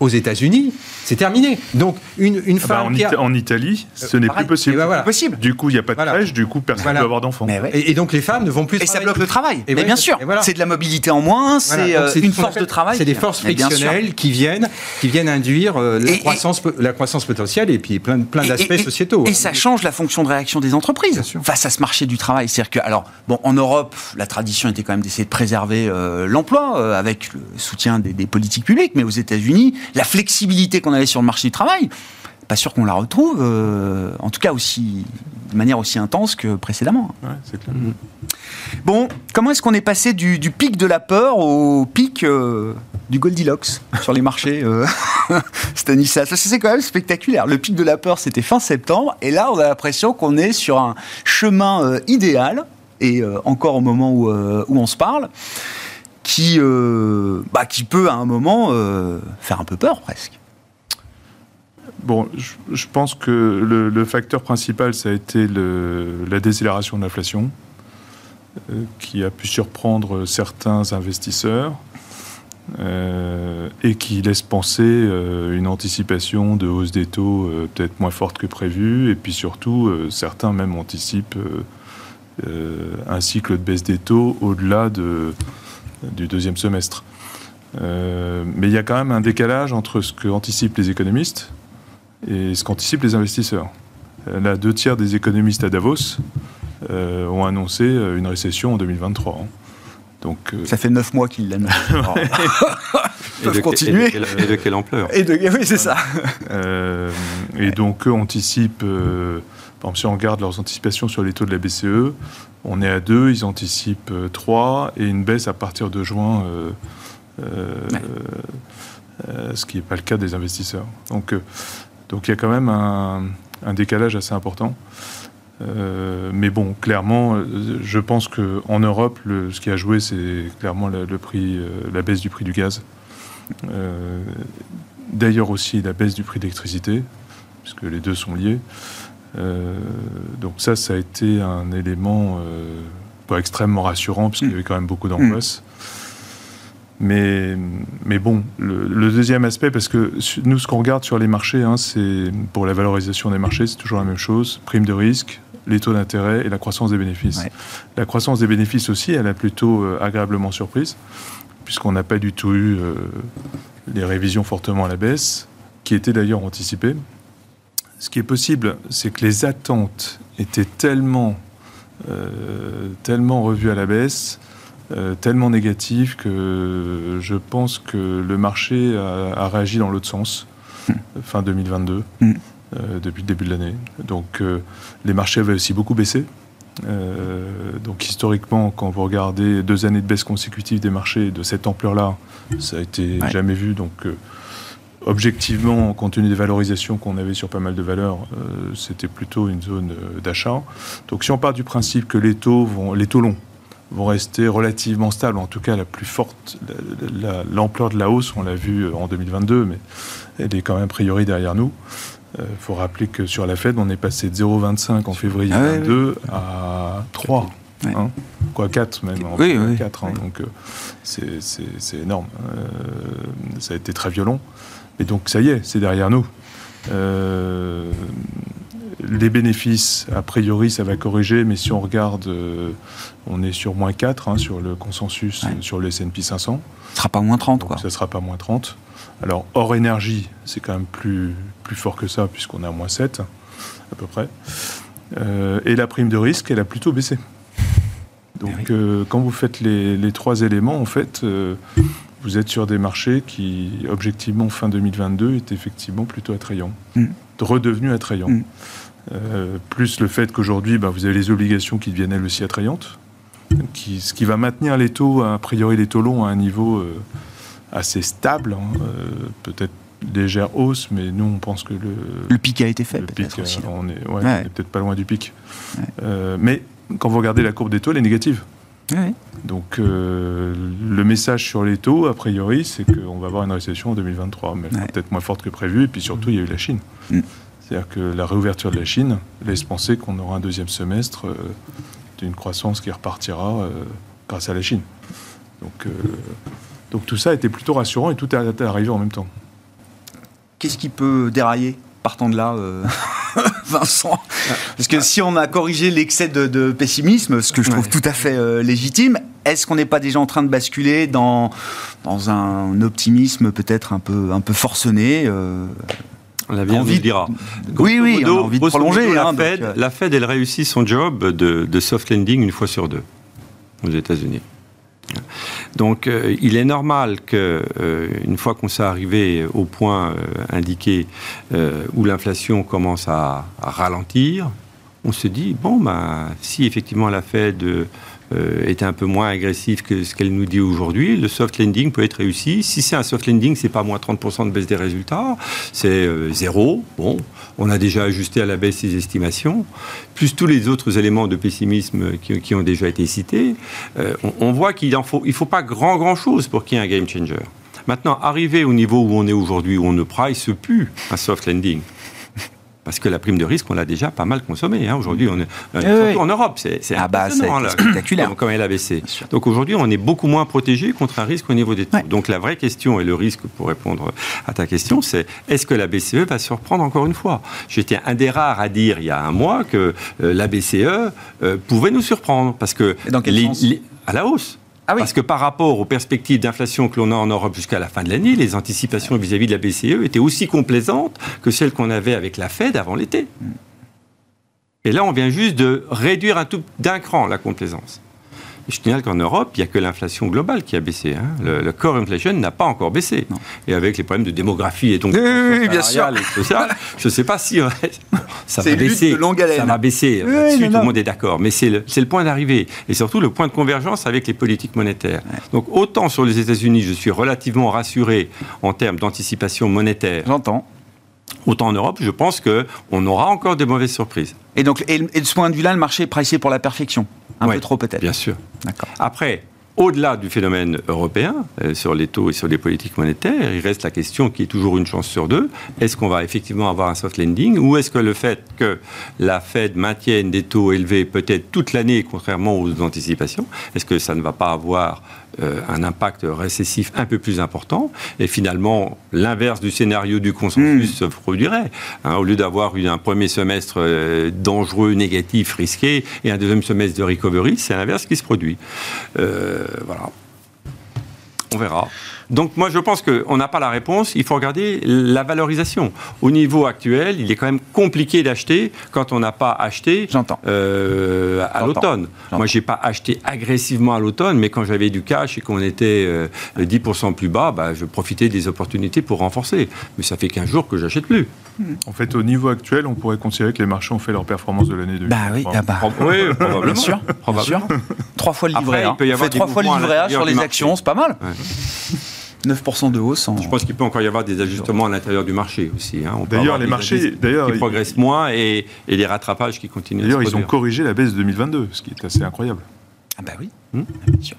aux États-Unis, c'est terminé. Donc, une, une Ah bah, femme en, qui a- Ita- en Italie, ce n'est plus possible. Bah voilà. Possible. Du coup, il n'y a pas de Voilà. crèche, du coup, personne ne Voilà. peut avoir d'enfants. Ouais. Et, et donc les femmes ne vont plus Et ça bloque le travail. Et mais bien sûr, c'est de la mobilité en moins, c'est euh, une force de travail. C'est des forces frictionnelles qui viennent, qui viennent induire euh, la, Et- et- croissance, la croissance potentielle et puis plein, plein d'aspects sociétaux. Et hein. ça change la fonction de réaction des entreprises face à ce marché du travail. C'est-à-dire que, alors, bon, en Europe, la tradition était quand même d'essayer de préserver euh, l'emploi euh, avec le soutien des politiques publiques, mais aux États-Unis, la flexibilité qu'on avait sur le marché du travail, pas sûr qu'on la retrouve, euh, en tout cas aussi de manière aussi intense que précédemment. Ouais, c'est clair. Bon, comment est-ce qu'on est passé du, du pic de la peur au pic euh, du Goldilocks sur les marchés, euh, Stanislas? C'est quand même spectaculaire. Le pic de la peur, c'était fin septembre, et là, on a l'impression qu'on est sur un chemin idéal, et encore au moment où, où on se parle, qui, euh, bah, qui peut à un moment euh, faire un peu peur presque. Bon, je, pense que le, facteur principal, ça a été la décélération de l'inflation, euh, qui a pu surprendre certains investisseurs et qui laisse penser une anticipation de hausse des taux peut-être moins forte que prévu. Et puis surtout, certains même anticipent un cycle de baisse des taux au-delà de- du deuxième semestre. Euh, mais il y a quand même un décalage entre ce que anticipent les économistes et ce qu'anticipent les investisseurs. Euh, Là, deux tiers des économistes à Davos euh, ont annoncé une récession en 2023. hein. Donc, euh, Ça fait neuf mois qu'il l'annonce. Alors, Et peuvent de, continuer. Et de, quelle- et de quelle ampleur Et de- oui, c'est ça. euh, et donc, eux anticipent, euh, par exemple, si on regarde leurs anticipations sur les taux de la BCE, on est à 2, ils anticipent 3, et une baisse à partir de juin, euh, euh, Ouais. euh, ce qui n'est pas le cas des investisseurs. Donc, euh, donc il y a quand même un, un décalage assez important. Euh, mais bon, clairement, euh, je pense qu'en Europe, le- ce qui a joué, c'est clairement la, le prix, euh, la baisse du prix du gaz. Euh, D'ailleurs aussi la baisse du prix de l'électricité, puisque les deux sont liés. Euh, donc ça, ça a été un élément euh, pas extrêmement rassurant, puisqu'il y avait quand même beaucoup d'angoisse. Mais, mais bon, le, le deuxième aspect, parce que nous, ce qu'on regarde sur les marchés, hein, c'est pour la valorisation des marchés, c'est toujours la même chose. Prime de risque, les taux d'intérêt et la croissance des bénéfices. Ouais. La croissance des bénéfices aussi, elle a plutôt euh, agréablement surprise, puisqu'on n'a pas du tout eu euh, les révisions fortement à la baisse, qui étaient d'ailleurs anticipées. Ce qui est possible, c'est que les attentes étaient tellement, euh, tellement revues à la baisse, euh, tellement négatives que je pense que le marché a, a réagi dans l'autre sens, fin 2022, Mm. euh, depuis le début de l'année. Donc les marchés avaient aussi beaucoup baissé. Donc historiquement, quand vous regardez deux années de baisse consécutive des marchés de cette ampleur-là, ça a été Ouais. jamais vu. Donc objectivement, compte tenu des valorisations qu'on avait sur pas mal de valeurs, euh, c'était plutôt une zone euh, d'achat. Donc si on part du principe que les taux, vont, les taux longs vont rester relativement stables, en tout cas la plus forte, la- la- l'ampleur de la hausse, on l'a vu euh, en 2022, mais elle est quand même a priori derrière nous. Il faut rappeler que sur la Fed, on est passé de 0,25 en février Ah ouais, 2022 à 3 Ouais. hein. quoi 4 même, en Oui, fait, oui, 4, hein, donc euh, c'est- énorme. Ça a été très violent. Et donc ça y est, c'est derrière nous. Euh, les bénéfices, a priori, ça va corriger, mais si on regarde, euh, on est sur moins 4 hein, sur le consensus, Ouais. sur le S&P 500. Ce sera pas moins 30, Donc quoi. ça ne sera pas moins 30. Alors, hors énergie, c'est quand même plus, plus fort que ça, puisqu'on est à moins 7, à peu près. Euh, et la prime de risque, elle a plutôt baissé. Donc, Eh oui. euh, quand vous faites les, les trois éléments, en fait, vous êtes sur des marchés qui, objectivement, fin 2022, étaient effectivement plutôt attrayants. Mm. Redevenus attrayants. Mm. Euh, plus le fait qu'aujourd'hui, bah, vous avez les obligations qui deviennent elles aussi attrayantes, qui, ce qui va maintenir les taux, a priori les taux longs, à un niveau euh, assez stable, hein, euh, peut-être légère hausse, mais nous on pense que le, Le pic a été fait, peut-être aussi. on est, ouais, Ouais. on est peut-être pas loin du pic. Ouais. Mais quand vous regardez la courbe des taux, elle est négative. Ouais. Donc euh, le message sur les taux, a priori, c'est qu'on va avoir une récession en 2023, mais Ouais. peut-être moins forte que prévu. Et puis surtout, il y a eu la Chine. Mm. C'est-à-dire que la réouverture de la Chine laisse penser qu'on aura un deuxième semestre euh, d'une croissance qui repartira euh, grâce à la Chine. Donc, euh, donc tout ça était plutôt rassurant et tout est arrivé en même temps. Qu'est-ce qui peut dérailler partant de là, euh, Vincent Parce que si on a corrigé l'excès de, de pessimisme, ce que je trouve Ouais. tout à fait euh, légitime, est-ce qu'on n'est pas déjà en train de basculer dans, dans un optimisme peut-être un peu, un peu forcené euh, L'avenir nous Envie dira. Oui, oui, on a envie de prolonger, modo, la, hein, donc, la Fed, elle réussit son job de, de soft landing une fois sur deux aux États-Unis. Donc, euh, il est normal que, euh, une fois qu'on s'est arrivé au point euh, indiqué euh, où l'inflation commence à, ralentir, on se dit bon, ben, si effectivement la Fed était un peu moins agressive que ce qu'elle nous dit aujourd'hui, le soft landing peut être réussi. Si c'est un soft landing, c'est pas moins 30% de baisse des résultats, c'est euh, zéro. Bon, on a déjà ajusté à la baisse ses estimations, plus tous les autres éléments de pessimisme qui, ont déjà été cités. Euh, on, voit qu'il ne faut, faut pas grand, grand chose pour qu'il y ait un game changer. Maintenant, arriver au niveau où on est aujourd'hui, où on ne price plus un soft landing, parce que la prime de risque, on l'a déjà pas mal consommée. hein. Aujourd'hui, on est, euh, oui. surtout en Europe, c'est Ah bah, spectaculaire. Comme, comme elle a baissé. Donc aujourd'hui, on est beaucoup moins protégé contre un risque au niveau des taux. Ouais. Donc la vraie question et le risque, pour répondre à ta question, c'est est-ce que la BCE va se reprendre encore une fois? J'étais un des rares à dire il y a un mois que euh, la BCE euh, pouvait nous surprendre parce que dans quel les- sens? les- à la hausse. Ah. Parce que par rapport aux perspectives d'inflation que l'on a en Europe jusqu'à la fin de l'année, les anticipations vis-à-vis de la BCE étaient aussi complaisantes que celles qu'on avait avec la Fed avant l'été. Et là, on vient juste de réduire d'un cran la complaisance. Et je signale qu'en Europe, il n'y a que l'inflation globale qui a baissé. hein. Le, le core inflation n'a pas encore baissé. Non. Et avec les problèmes de démographie et donc Oui, de oui, bien et je ne sais pas si ça va baisser. de longue haleine. Ça va baisser. Là-dessus, tout le monde est d'accord. Mais c'est le, point d'arrivée. Et surtout le point de convergence avec les politiques monétaires. Donc autant sur les États-Unis, je suis relativement rassuré en termes d'anticipation monétaire, J'entends. autant en Europe, je pense qu'on aura encore des mauvaises surprises. Et donc, et de ce point de vue-là, le marché est pricé pour la perfection. Un Ouais, peu trop peut-être. Bien sûr. D'accord. Après, au-delà du phénomène européen, euh, sur les taux et sur les politiques monétaires, il reste la question qui est toujours une chance sur deux. Est-ce qu'on va effectivement avoir un soft landing ou est-ce que le fait que la Fed maintienne des taux élevés peut-être toute l'année, contrairement aux anticipations, est-ce que ça ne va pas avoir un impact récessif un peu plus important et finalement l'inverse du scénario du consensus se produirait. Hein, au lieu d'avoir eu un premier semestre euh, dangereux, négatif, risqué et un deuxième semestre de recovery, c'est l'inverse qui se produit. Euh, voilà. On verra. Donc moi je pense qu'on n'a pas la réponse, il faut regarder la valorisation. Au niveau actuel, il est quand même compliqué d'acheter quand on n'a pas acheté J'entends. euh, à l'automne. J'entends. Moi j'ai pas acheté agressivement à l'automne, mais quand j'avais du cash et qu'on était euh, 10% plus bas, bah, je profitais des opportunités pour renforcer. Mais ça fait 15 jours que j'achète plus. En fait, au niveau actuel, on pourrait considérer que les marchés ont fait leur performance de l'année 2023. Bah oui, ah bah. oui, probablement. Bien sûr, bien Probablement. sûr. Trois fois le livret Après, A. il peut y On avoir fait trois fois le livret A sur les marché. actions, c'est pas mal. Ouais. 9% de hausse en... Je pense qu'il peut encore y avoir des ajustements à l'intérieur du marché aussi. hein. On peut D'ailleurs, avoir les des marchés- d'ailleurs, qui ils- progressent moins et, et des rattrapages qui continuent. à D'ailleurs, ils ont corrigé la baisse de 2022, ce qui est assez incroyable. Ah bah oui, Hmm. bien sûr.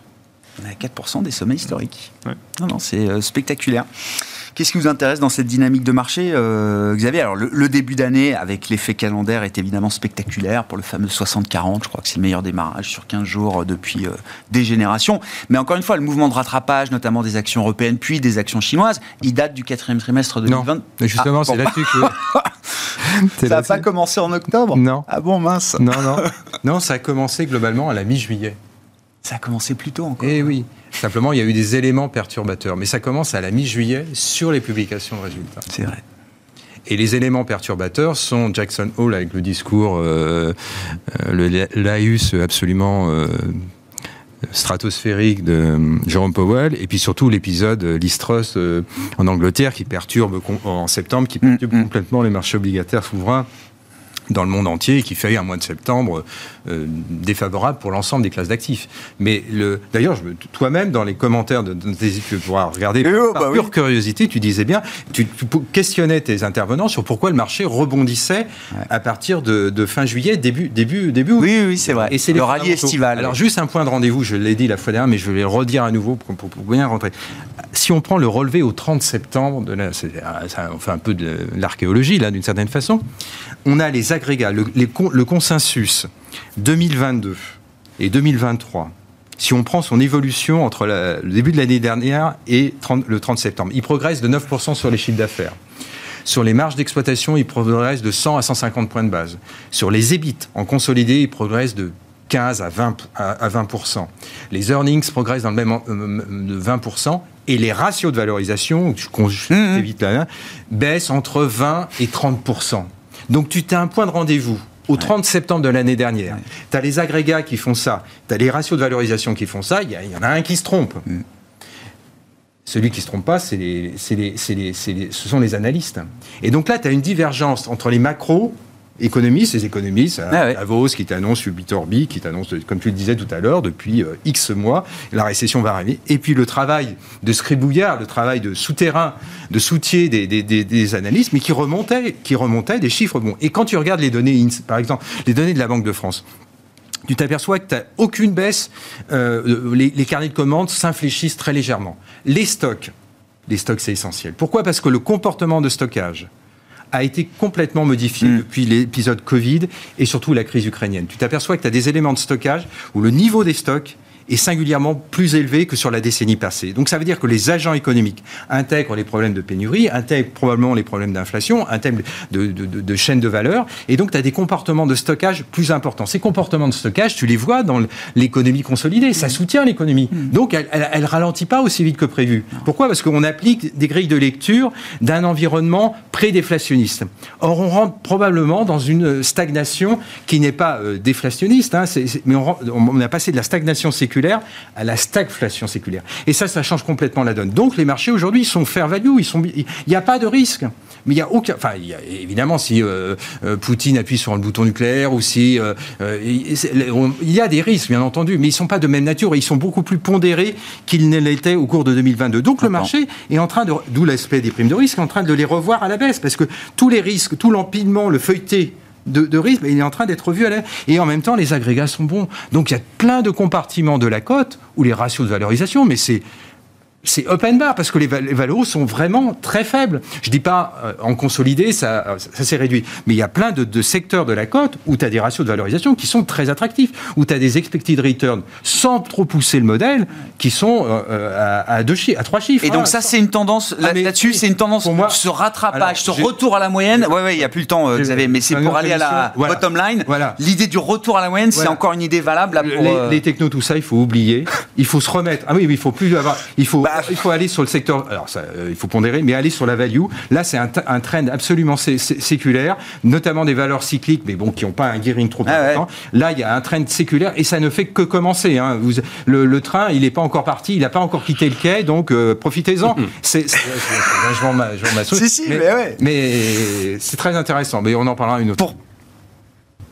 On est à 4% des sommets historiques. Ouais. Non, non, c'est euh, spectaculaire. Qu'est-ce qui vous intéresse dans cette dynamique de marché, euh, Xavier? Alors, le, le début d'année, avec l'effet calendaire, est évidemment spectaculaire pour le fameux 60-40. Je crois que c'est le meilleur démarrage sur 15 jours euh, depuis euh, des générations. Mais encore une fois, le mouvement de rattrapage, notamment des actions européennes puis des actions chinoises, il date du quatrième trimestre Non, 2020. mais justement, Ah, c'est bon. là-dessus que... Ça n'a pas commencé en octobre? Non. Ah bon, mince Non, non. Non, ça a commencé globalement à la mi-juillet. Ça a commencé plus tôt encore. Eh oui. Simplement, il y a eu des éléments perturbateurs. Mais ça commence à la mi-juillet sur les publications de résultats. C'est vrai. Et les éléments perturbateurs sont Jackson Hole avec le discours, euh, euh, le laïus absolument euh, stratosphérique de euh, Jerome Powell, et puis surtout l'épisode euh, en Angleterre qui perturbe en septembre, qui perturbe Mm, mm. complètement les marchés obligataires souverains dans le monde entier et qui fait un mois de septembre euh, défavorable pour l'ensemble des classes d'actifs. Mais le, d'ailleurs, toi-même, dans les commentaires de, de tes tu pourras regarder Eh oh, par bah pure oui. curiosité, tu disais bien, tu, questionnais tes intervenants sur pourquoi le marché rebondissait à partir de, de fin juillet, début, début, début août. Oui, oui, c'est vrai. Et c'est le rallye estival. Alors juste un point de rendez-vous, je l'ai dit la fois dernière, mais je vais le redire à nouveau pour, pour- pour bien rentrer. Si on prend le relevé au 30 septembre, de la- c'est- ça, on fait un peu de l'archéologie là d'une certaine façon, on a les agrégats, le, les con- le consensus 2022 et 2023. Si on prend son évolution entre la- le début de l'année dernière et 30 le 30 septembre, il progresse de 9% sur les chiffres d'affaires. Sur les marges d'exploitation, il progresse de 100 à 150 points de base. Sur les EBIT, en consolidé, il progresse de 15 à 20, à à 20%. Les earnings progressent dans le même euh, de 20%. Et les ratios de valorisation, je conjugue Mhm. vite là, hein, baissent entre 20 et 30%. Donc tu as un point de rendez-vous. Au 30 septembre de l'année dernière, Ouais. tu as les agrégats qui font ça, tu as les ratios de valorisation qui font ça, il y, en a un qui se trompe. Mm. Celui qui se trompe pas, c'est les, les- les- ce sont les analystes. Et donc là, tu as une divergence entre les macro économistes, les économistes, hein, Ah ouais. Davos qui t'annonce Ubitorbi, qui t'annonce, comme tu le disais tout à l'heure, depuis euh, X mois, la récession va arriver. Et puis le travail de scribouillard, le travail de souterrain, de soutier des, des- des- des analystes, mais qui remontait, qui remontait des chiffres bons. Et quand tu regardes les données, par exemple, les données de la Banque de France, tu t'aperçois que tu n'as aucune baisse. euh, les, les carnets de commandes s'infléchissent très légèrement. Les stocks, les stocks c'est essentiel. Pourquoi? Parce que le comportement de stockage a été complètement modifié Mm. depuis l'épisode Covid et surtout la crise ukrainienne. Tu t'aperçois que tu as des éléments de stockage où le niveau des stocks est singulièrement plus élevé que sur la décennie passée. Donc ça veut dire que les agents économiques intègrent les problèmes de pénurie, intègrent probablement les problèmes d'inflation, intègrent de, de, de, de chaînes de valeur, et donc tu as des comportements de stockage plus importants. Ces comportements de stockage, tu les vois dans l'économie consolidée, ça soutient l'économie. Donc elle, elle, elle ralentit pas aussi vite que prévu. Pourquoi? Parce qu'on applique des grilles de lecture d'un environnement pré-déflationniste. Or on rentre probablement dans une stagnation qui n'est pas euh, déflationniste, hein, mais on, on a passé de la stagnation séculaire à la stagflation séculaire. Et ça, ça change complètement la donne. Donc les marchés aujourd'hui sont fair value, ils sont, il n'y a pas de risque. Mais il y a aucun, enfin il y a- évidemment si euh, euh, Poutine appuie sur le bouton nucléaire ou si euh, il y a des risques bien entendu, mais ils sont pas de même nature et ils sont beaucoup plus pondérés qu'ils ne l'étaient au cours de 2022. Donc le marché est en train de, d'où l'aspect des primes de risque, en train de les revoir à la baisse parce que tous les risques, tout l'empilement, le feuilleté de, risque, il est en train d'être vu à la... Et en même temps, les agrégats sont bons. Donc il y a plein de compartiments de la cote ou les ratios de valorisation, mais c'est c'est open bar parce que les, val- les valos sont vraiment très faibles. Je dis pas euh, en consolidé, ça, euh, ça, s'est réduit. Mais il y a plein de, de secteurs de la cote où tu as des ratios de valorisation qui sont très attractifs, où tu as des expected returns sans trop pousser le modèle qui sont euh, à, à deux chiffres, à trois chiffres. Et donc hein. ça, c'est une tendance, Ah, là-dessus, oui, c'est une tendance, pour moi- ce rattrapage, Alors, ce retour à la moyenne. Ouais, ouais, il n'y a plus le temps, Xavier, mais c'est pour aller à la. Voilà. bottom line. Voilà. L'idée du retour à la moyenne, c'est encore une idée valable là, pour... les, euh, les technos, tout ça, il faut oublier. Il faut se remettre. Ah oui, il faut plus avoir. Il faut, Bah, il faut aller sur le secteur. Alors, ça, euh, il faut pondérer, mais aller sur la value. Là, c'est un, un trend absolument sé- sé- séculaire, notamment des valeurs cycliques, mais bon, qui n'ont pas un gearing trop Ah ouais. important. Là, il y a un trend séculaire et ça ne fait que commencer. hein. Vous- le, le train, il n'est pas encore parti, il n'a pas encore quitté le quai, donc euh, profitez-en. C'est, vends ma- ma. Si, si, mais ouais. mais c'est très intéressant. Mais on en parlera une autre. Pour-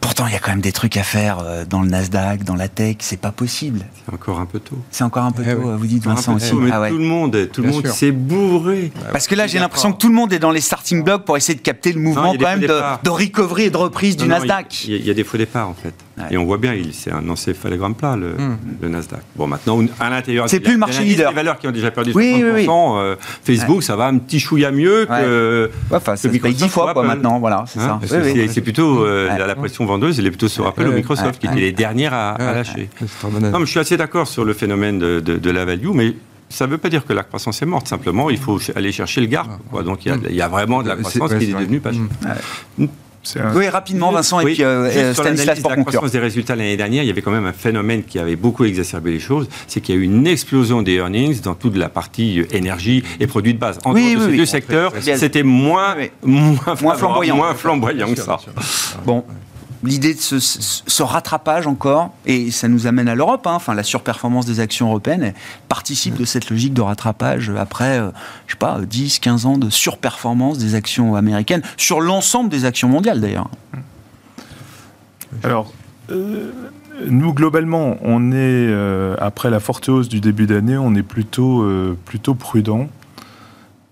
Pourtant, il y a quand même des trucs à faire euh, dans le Nasdaq, dans la tech, c'est pas possible. C'est encore un peu tôt. C'est encore un peu Eh tôt, euh, vous dites Vincent peu aussi. tôt, mais Ah ouais. tout le monde, tout le monde s'est bourré. Parce que là, j'ai l'impression que tout le monde est dans les starting blocks pour essayer de capter le mouvement quand même de, recovery et de reprise du Non, Nasdaq. Il y, a- il y a des faux départs en fait. Et on voit bien, il- c'est un encéphalogramme plat, le, Hmm. le Nasdaq. Bon, maintenant, à l'intérieur... C'est il y a- plus le marché leader. valeurs qui ont déjà perdu 60%. Oui, oui, oui. euh, Facebook, ça va un petit chouïa mieux que... Ouais, enfin, ça se paye Microsoft 10 fois, quoi, Apple. maintenant, voilà, c'est Hein, ça. c'est- plutôt euh, Ouais. la, la pression vendeuse, elle est plutôt sur Apple ou Microsoft, qui étaient les dernières à, lâcher. Non, mais je suis assez d'accord sur le phénomène de, de- de la value, mais ça ne veut pas dire que la croissance est morte. Simplement, il faut aller chercher le garde. quoi. Donc, il y, a, il y a vraiment de la croissance qui est devenue pas chère. Un- Oui, rapidement, Vincent, et Oui, puis euh, euh, sur Stanislas l'analyse de pour la croissance des résultats l'année dernière, il y avait quand même un phénomène qui avait beaucoup exacerbé les choses, c'est qu'il y a eu une explosion des earnings dans toute la partie euh, énergie et produits de base. En Oui, de oui, ces oui. deux secteurs, c'était moins, Oui. moins, flamboyant. moins flamboyant que ça. Bon, l'idée de ce, rattrapage encore, et ça nous amène à l'Europe, hein, enfin la surperformance des actions européennes participe de cette logique de rattrapage après, euh, je sais pas, 10, 15 ans de surperformance des actions américaines, sur l'ensemble des actions mondiales d'ailleurs. Alors, euh, nous, globalement, on est, euh, après la forte hausse du début d'année, on est plutôt, plutôt prudent.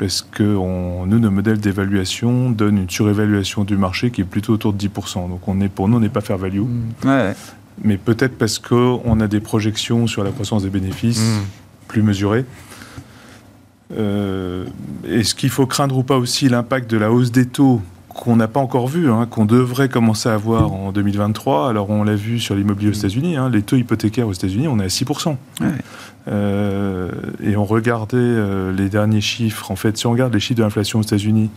Parce que on- nous, nos modèles d'évaluation donnent une surévaluation du marché qui est plutôt autour de 10%. Donc, on est, pour nous, on n'est pas faire value. Ouais, Mais peut-être parce qu'on a des projections sur la croissance des bénéfices Mm. plus mesurées. Euh, Est-ce qu'il faut craindre ou pas aussi l'impact de la hausse des taux qu'on n'a pas encore vu, hein, qu'on devrait commencer à voir en 2023 Alors on l'a vu sur l'immobilier aux États-Unis, hein, les taux hypothécaires aux États-Unis, on est à 6%. Ouais. Euh, et on regardait euh, les derniers chiffres, en fait, si on regarde les chiffres de l'inflation aux États-Unis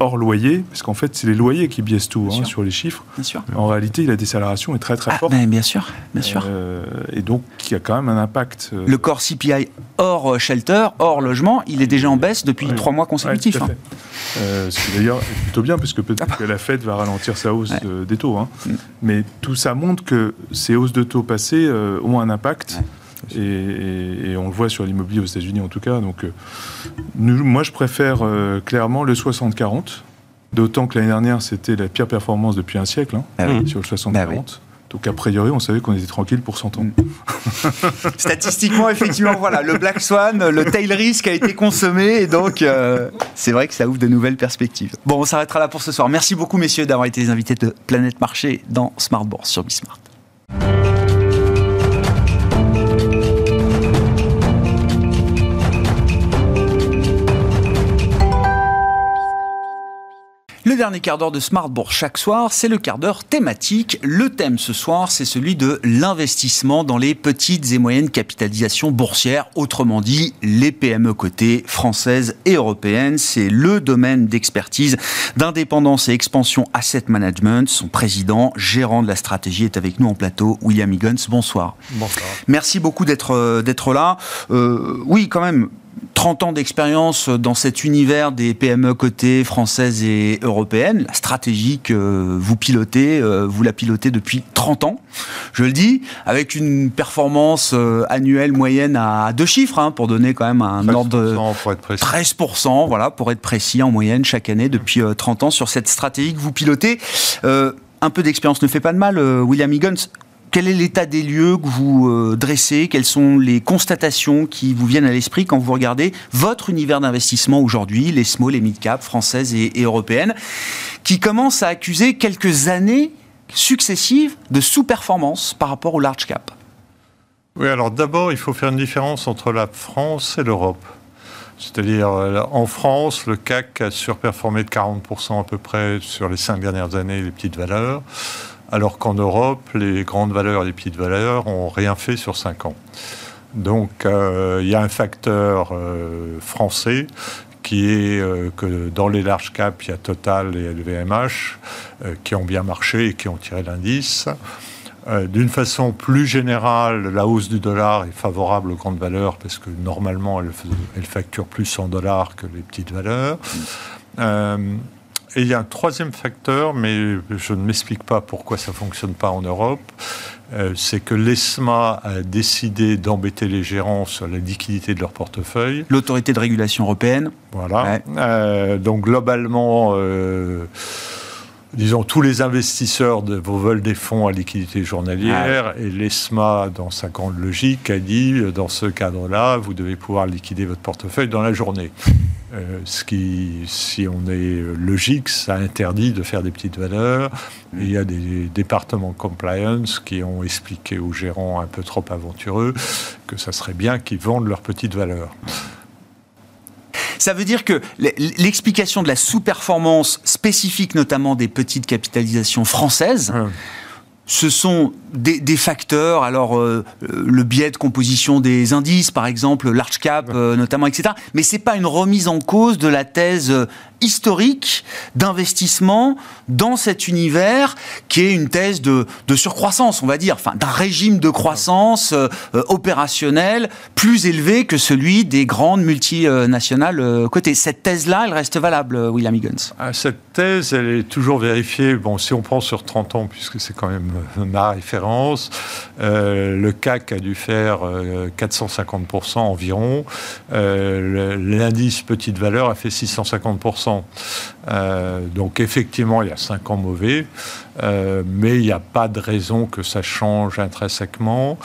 hors loyer, parce qu'en fait c'est les loyers qui biaisent tout hein, sur les chiffres, bien sûr. en réalité la décélération est très très Ah, forte. ben, bien sûr, bien sûr. Euh, et donc, il y a quand même un impact. euh, Le corps CPI hors euh, shelter, hors logement, il est déjà en baisse depuis Ouais. trois mois ouais, consécutifs. tout à hein. Euh, ce qui d'ailleurs est plutôt bien, parce que peut-être que la Fed va ralentir sa hausse Ouais. des taux. hein. Mm. Mais tout ça montre que ces hausses de taux passées euh, ont un impact. Ouais. Et, et- et on le voit sur l'immobilier aux États-Unis en tout cas. Donc, euh, nous- moi, je préfère euh, clairement le 60-40. D'autant que l'année dernière, c'était la pire performance depuis un siècle hein, Ah oui. sur le 60-40. Bah oui. Donc, a priori, on savait qu'on était tranquille pour 100 ans. Mm. Statistiquement, effectivement, voilà, le Black Swan, le tail risk a été consommé et donc euh, c'est vrai que ça ouvre de nouvelles perspectives. Bon, on s'arrêtera là pour ce soir. Merci beaucoup, messieurs, d'avoir été les invités de Planète Marché dans Smart Bourse sur Bismart. Le dernier quart d'heure de Smart Bourse chaque soir, c'est le quart d'heure thématique. Le thème ce soir, c'est celui de l'investissement dans les petites et moyennes capitalisations boursières, autrement dit les PME cotées françaises et européennes. C'est le domaine d'expertise d'indépendance et expansion Asset Management. Son président, gérant de la stratégie, est avec nous en plateau, William Higgins. Bonsoir. Bonsoir. Merci beaucoup d'être euh, d'être là. Euh, oui, quand même. 30 ans d'expérience dans cet univers des PME cotées françaises et européennes. La stratégie que vous pilotez, euh, vous la pilotez depuis 30 ans, je le dis, avec une performance euh, annuelle moyenne à deux chiffres, hein, pour donner quand même un ordre de 13% pour être précis. 13%, voilà, pour être précis, en moyenne chaque année depuis euh, 30 ans sur cette stratégie que vous pilotez. Euh, un peu d'expérience ne fait pas de mal, euh, William Higgins. Quel est l'état des lieux que vous euh, dressez? Quelles sont les constatations qui vous viennent à l'esprit quand vous regardez votre univers d'investissement aujourd'hui, les small et mid-cap françaises et, et européennes, qui commencent à accuser quelques années successives de sous-performance par rapport au large cap? Oui, alors d'abord, il faut faire une différence entre la France et l'Europe. C'est-à-dire, euh, en France, le CAC a surperformé de 40% à peu près sur les cinq dernières années les petites valeurs, alors qu'en Europe, les grandes valeurs et les petites valeurs ont rien fait sur cinq ans. Donc, euh, il y a un facteur euh, français qui est euh, que dans les large caps, il y a Total et LVMH qui ont bien marché et qui ont tiré l'indice. D'une façon plus générale, la hausse du dollar est favorable aux grandes valeurs parce que normalement, elles facturent plus en dollars que les petites valeurs. Et il y a un troisième facteur, mais je ne m'explique pas pourquoi ça ne fonctionne pas en Europe. Euh, c'est que l'ESMA a décidé d'embêter les gérants sur la liquidité de leur portefeuille. L'autorité de régulation européenne Voilà. Ouais. Euh, donc globalement, euh, disons, tous les investisseurs de, vous veulent des fonds à liquidité journalière et l'ESMA, dans sa grande logique, a dit, dans ce cadre-là, vous devez pouvoir liquider votre portefeuille dans la journée. Euh, ce qui, si on est logique, ça interdit de faire des petites valeurs. il y a des départements compliance qui ont expliqué aux gérants un peu trop aventureux que ça serait bien qu'ils vendent leurs petites valeurs. Ça veut dire que l'explication de la sous-performance spécifique, notamment des petites capitalisations françaises, ce sont des, facteurs, alors euh, le biais de composition des indices, par exemple, large cap euh, notamment, etc. Mais c'est pas une remise en cause de la thèse euh, historique d'investissement dans cet univers qui est une thèse de, surcroissance, on va dire, enfin d'un régime de croissance opérationnelle plus élevé que celui des grandes multinationales cotées. Cette thèse-là, elle reste valable, William Higgins? Ah, Cette thèse, elle est toujours vérifiée. Bon, si on prend sur 30 ans, puisque c'est quand même ma référence euh, le CAC a dû faire 450% euh, environ. Euh, l'indice petite valeur a fait 650%. donc effectivement, il y a 5 ans mauvais, mais il n'y a pas de raison que ça change intrinsèquement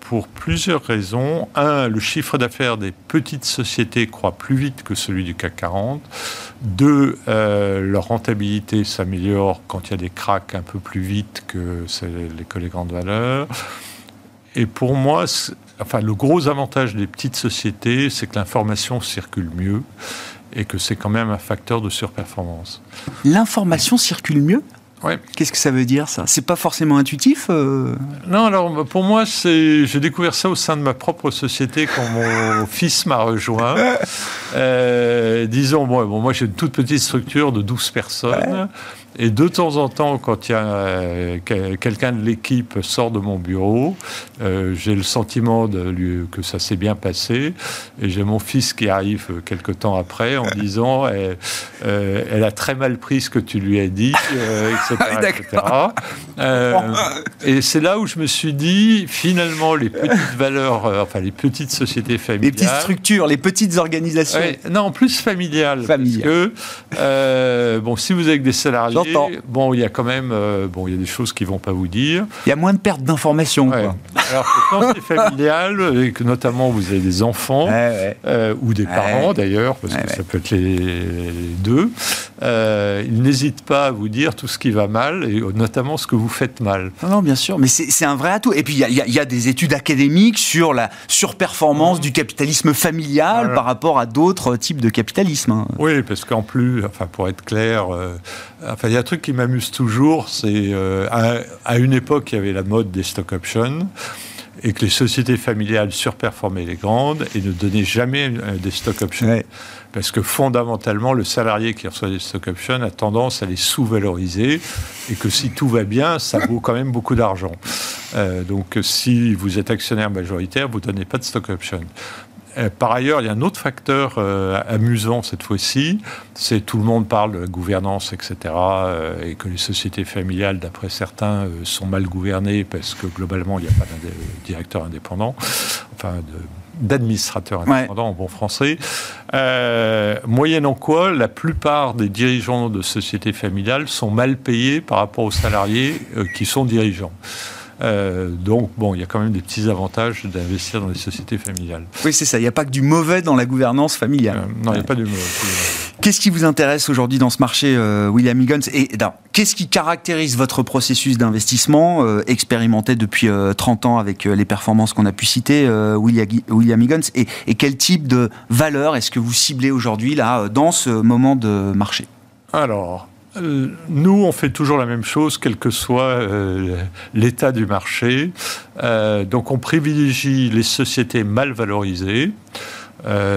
pour plusieurs raisons. Un, le chiffre d'affaires des petites sociétés croît plus vite que celui du CAC 40. Deux, euh, leur rentabilité s'améliore quand il y a des cracks un peu plus vite que les, les grandes valeurs. Et pour moi, enfin, le gros avantage des petites sociétés, c'est que l'information circule mieux et que c'est quand même un facteur de surperformance. L'information circule mieux? Qu'est-ce que ça veut dire ça? C'est pas forcément intuitif euh? Non, alors pour moi, c'est j'ai découvert ça au sein de ma propre société quand mon fils m'a rejoint. Euh, disons, bon, bon moi j'ai une toute petite structure de 12 personnes. Et de temps en temps, quand il y a euh, quelqu'un de l'équipe sort de mon bureau, euh, j'ai le sentiment de que ça s'est bien passé. Et j'ai mon fils qui arrive quelque temps après en disant euh, elle, a très mal pris ce que tu lui as dit, etc. Ah et c'est là où je me suis dit finalement, les petites valeurs, enfin les petites sociétés familiales. Les petites structures, les petites organisations. non, plus familiales. Parce que, bon, si vous avez des salariés Bon, il y a quand même euh, bon, il y a des choses qui vont pas vous dire. Il y a moins de perte d'informations. Alors que quand c'est familial, et que notamment vous avez des enfants, euh, ou des parents d'ailleurs, parce que ça peut être les, deux, euh, ils n'hésitent pas à vous dire tout ce qui va mal, et notamment ce que vous faites mal. Non, bien sûr, mais c'est un vrai atout. Et puis, il y, a des études académiques sur la surperformance mmh. du capitalisme familial par rapport à d'autres types de capitalisme. Hein. Oui, parce qu'en plus, enfin, pour être clair, enfin, il y a un truc qui m'amuse toujours, c'est euh, à, une époque, il y avait la mode des stock options et que les sociétés familiales surperformaient les grandes et ne donnaient jamais euh, des stock options. Parce que fondamentalement, le salarié qui reçoit des stock options a tendance à les sous-valoriser et que si tout va bien, ça vaut quand même beaucoup d'argent. Euh, donc si vous êtes actionnaire majoritaire, vous ne donnez pas de stock options. Euh, par ailleurs, il y a un autre facteur euh, amusant cette fois-ci, c'est tout le monde parle de la gouvernance, etc., euh, et que les sociétés familiales, d'après certains, sont mal gouvernées parce que globalement, il n'y a pas de directeur indépendant, enfin d'administrateur indépendant en bon français, moyennant quoi la plupart des dirigeants de sociétés familiales sont mal payés par rapport aux salariés qui sont dirigeants. Euh, donc, bon, il y a quand même des petits avantages d'investir dans les sociétés familiales. Oui, c'est ça. Il n'y a pas que du mauvais dans la gouvernance familiale. Euh, non, il n'y a pas du mauvais. Qu'est-ce qui vous intéresse aujourd'hui dans ce marché, euh, William Higgins? Et qu'est-ce qui caractérise votre processus d'investissement, expérimenté depuis 30 ans avec les performances qu'on a pu citer, William, William Higgins? Et, et, quel type de valeur est-ce que vous ciblez aujourd'hui, là, dans ce moment de marché? Alors, nous, on fait toujours la même chose, quel que soit euh, l'état du marché. Euh, donc, on privilégie les sociétés mal valorisées.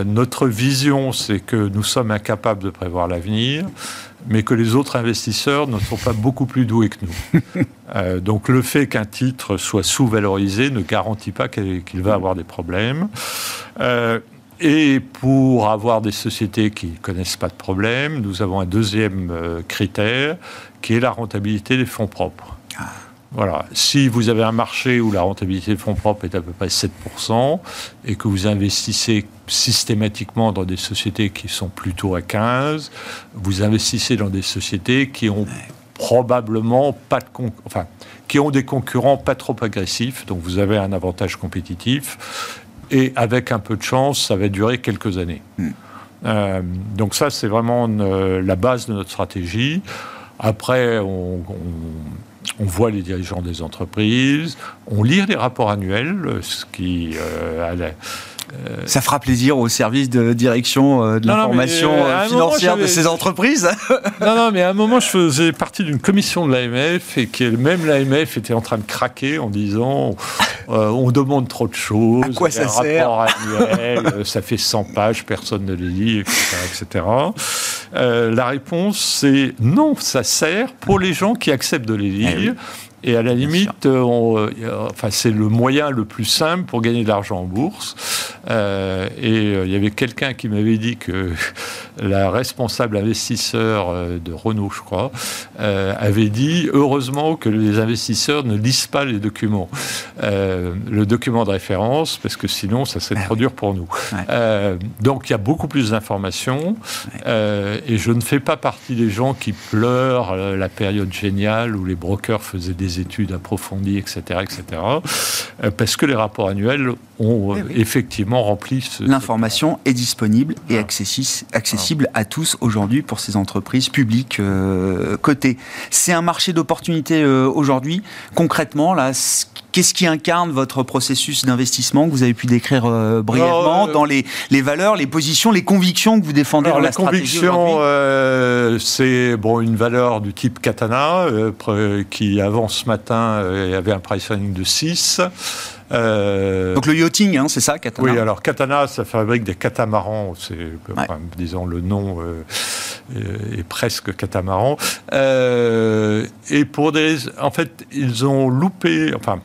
notre vision, c'est que nous sommes incapables de prévoir l'avenir, mais que les autres investisseurs ne sont pas beaucoup plus doués que nous. donc, le fait qu'un titre soit sous-valorisé ne garantit pas qu'il va avoir des problèmes. Et pour avoir des sociétés qui ne connaissent pas de problème, nous avons un deuxième euh, critère qui est la rentabilité des fonds propres. Ah. Voilà. Si vous avez un marché où la rentabilité des fonds propres est à peu près 7% et que vous investissez systématiquement dans des sociétés qui sont plutôt à 15, vous investissez dans des sociétés qui ont probablement pas de enfin, qui ont des concurrents pas trop agressifs, donc vous avez un avantage compétitif et avec un peu de chance, ça va durer quelques années. Hmm. donc ça, c'est vraiment la base de notre stratégie. Après, on, on, voit les dirigeants des entreprises, on lit les rapports annuels, ce qui euh, ça fera plaisir au service de direction euh, de l'information euh, financière de ces entreprises. non, non, mais à un moment, je faisais partie d'une commission de l'AMF et que même l'AMF était en train de craquer en disant on demande trop de choses. À quoi ça sert annuel, ça fait 100 pages, personne ne les lit, etc. etc. la réponse, c'est non, ça sert pour les gens qui acceptent de les eh lire. Et à la limite, on, enfin, c'est le moyen le plus simple pour gagner de l'argent en bourse. Euh, et euh, il y avait quelqu'un qui m'avait dit que la responsable investisseur euh, de Renault, je crois, avait dit heureusement que les investisseurs ne lisent pas les documents, le document de référence, parce que sinon ça serait ah trop dur pour nous. donc il y a beaucoup plus d'informations et je ne fais pas partie des gens qui pleurent la période géniale où les brokers faisaient des études approfondies, etc., etc., parce que les rapports annuels ont eh effectivement rempli. L'information est disponible et accessible à tous aujourd'hui pour ces entreprises publiques euh, cotées. C'est un marché d'opportunités euh, aujourd'hui. Concrètement, là, Qu'est-ce qui incarne votre processus d'investissement que vous avez pu décrire euh, brièvement dans les, les, valeurs, les positions, les convictions que vous défendez dans la, la conviction, c'est bon une valeur du type Katana qui avant ce matin avait un pricing de 6. Euh, Donc le yachting, hein, c'est ça, Katana Oui, alors Katana, ça fabrique des catamarans. C'est, disons, le nom euh, est presque catamaran. Euh, et pour des, en fait, ils ont loupé, enfin.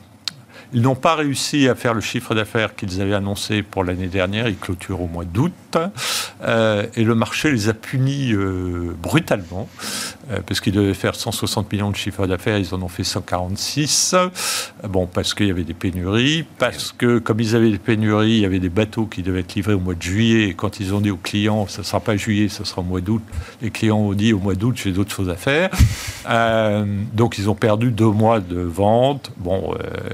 Ils n'ont pas réussi à faire le chiffre d'affaires qu'ils avaient annoncé pour l'année dernière. Ils clôturent au mois d'août. et le marché les a punis brutalement. Euh, parce qu'ils devaient faire 160 millions de chiffre d'affaires, ils en ont fait 146. Bon, parce qu'il y avait des pénuries, parce que comme ils avaient des pénuries, il y avait des bateaux qui devaient être livrés au mois de juillet. Et quand ils ont dit aux clients, ça ne sera pas juillet, ça sera au mois d'août, les clients ont dit au mois d'août, j'ai d'autres choses à faire. Euh, donc ils ont perdu deux mois de vente. Bon, euh,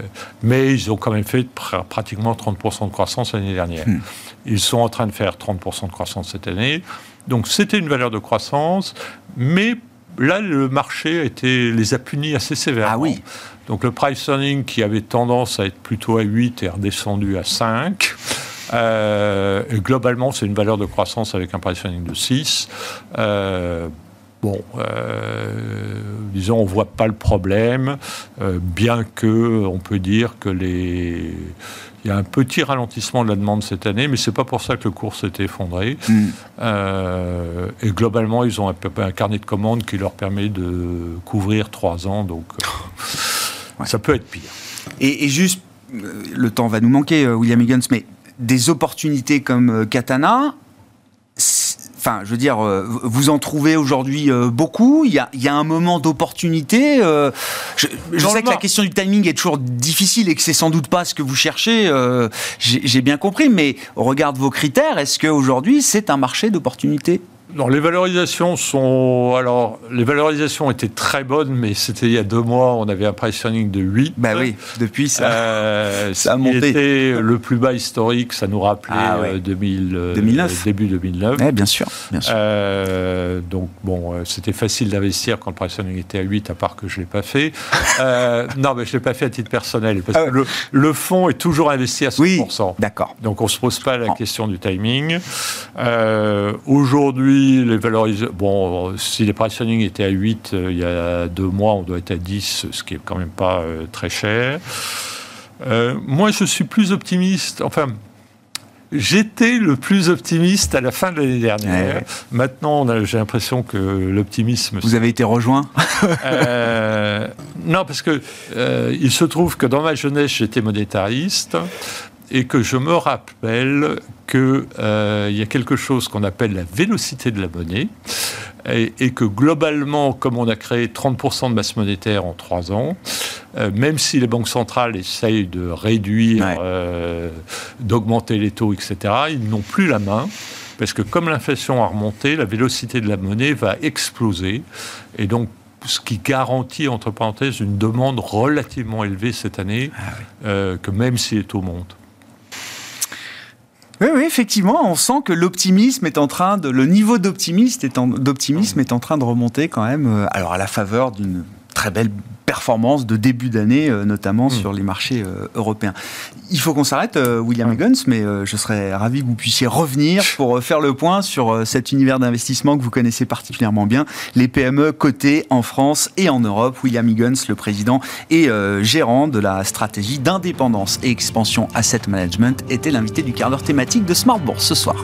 mais ils ont quand même fait pratiquement 30% de croissance l'année dernière. Hmm. Ils sont en train de faire 30% de croissance cette année. Donc c'était une valeur de croissance, mais là, le marché était, les a punis assez sévèrement. Ah oui. Donc le price earning qui avait tendance à être plutôt à 8 est redescendu à 5. Euh, et globalement, c'est une valeur de croissance avec un price earning de 6. Euh, bon, euh, disons, on ne voit pas le problème, bien que on peut dire que les il y a un petit ralentissement de la demande cette année, mais c'est pas pour ça que le cours s'est effondré. Hmm. Euh, et globalement, ils ont un, un, carnet de commandes qui leur permet de couvrir trois ans, donc euh, ça peut être pire. Et, juste, euh, le temps va nous manquer, William Higgins, mais des opportunités comme Katana, Enfin, je veux dire, euh, vous en trouvez aujourd'hui euh, beaucoup. Il y, a, un moment d'opportunité. Euh, je, sais que la question du timing est toujours difficile et que c'est sans doute pas ce que vous cherchez. J'ai bien compris, mais au regard de vos critères, est-ce qu'aujourd'hui c'est un marché d'opportunité? Non, les valorisations sont. Alors, les valorisations étaient très bonnes, mais c'était il y a deux mois, on avait un price earning de 8. Bah oui, depuis ça, euh, ça a monté. C'était le plus bas historique, ça nous rappelait 2000, ah 2009. Euh, début 2009. Oui, bien sûr. Bien sûr. Euh, donc, bon, c'était facile d'investir quand le price earning était à 8, à part que je ne l'ai pas fait. non, mais je ne l'ai pas fait à titre personnel, parce ah que le, le, fonds est toujours investi à 100%. Oui, d'accord. Donc, on ne se pose pas la question du timing. Aujourd'hui, les valorisations. Bon, si les pricing étaient à 8 euh, il y a deux mois, on doit être à 10, ce qui est quand même pas euh, très cher. Euh, moi, je suis plus optimiste. Enfin, J'étais le plus optimiste à la fin de l'année dernière. Maintenant, j'ai l'impression que l'optimisme. Vous avez été rejoint? Non, parce que il se trouve que dans ma jeunesse, j'étais monétariste et que je me rappelle qu'il euh, y a quelque chose qu'on appelle la vélocité de la monnaie, et, que globalement, comme on a créé 30% de masse monétaire en trois ans, euh, même si les banques centrales essayent de réduire, euh, d'augmenter les taux, etc., ils n'ont plus la main. Parce que comme l'inflation a remonté, la vélocité de la monnaie va exploser. Et donc, ce qui garantit, entre parenthèses, une demande relativement élevée cette année, ah que même si les taux montent. Oui, oui, effectivement, on sent que l'optimisme est en train de, le niveau d'optimisme est, en, d'optimisme est en train de remonter quand même. euh, Alors à la faveur d'une très belle performance de début d'année, euh, notamment sur les marchés euh, européens. Il faut qu'on s'arrête, euh, William Huggins, mais euh, je serais ravi que vous puissiez revenir pour faire le point sur cet univers d'investissement que vous connaissez particulièrement bien, les PME cotées en France et en Europe. William Huggins, le président et gérant de la stratégie d'indépendance et expansion asset management, était l'invité du quart d'heure thématique de Smart Bourse ce soir.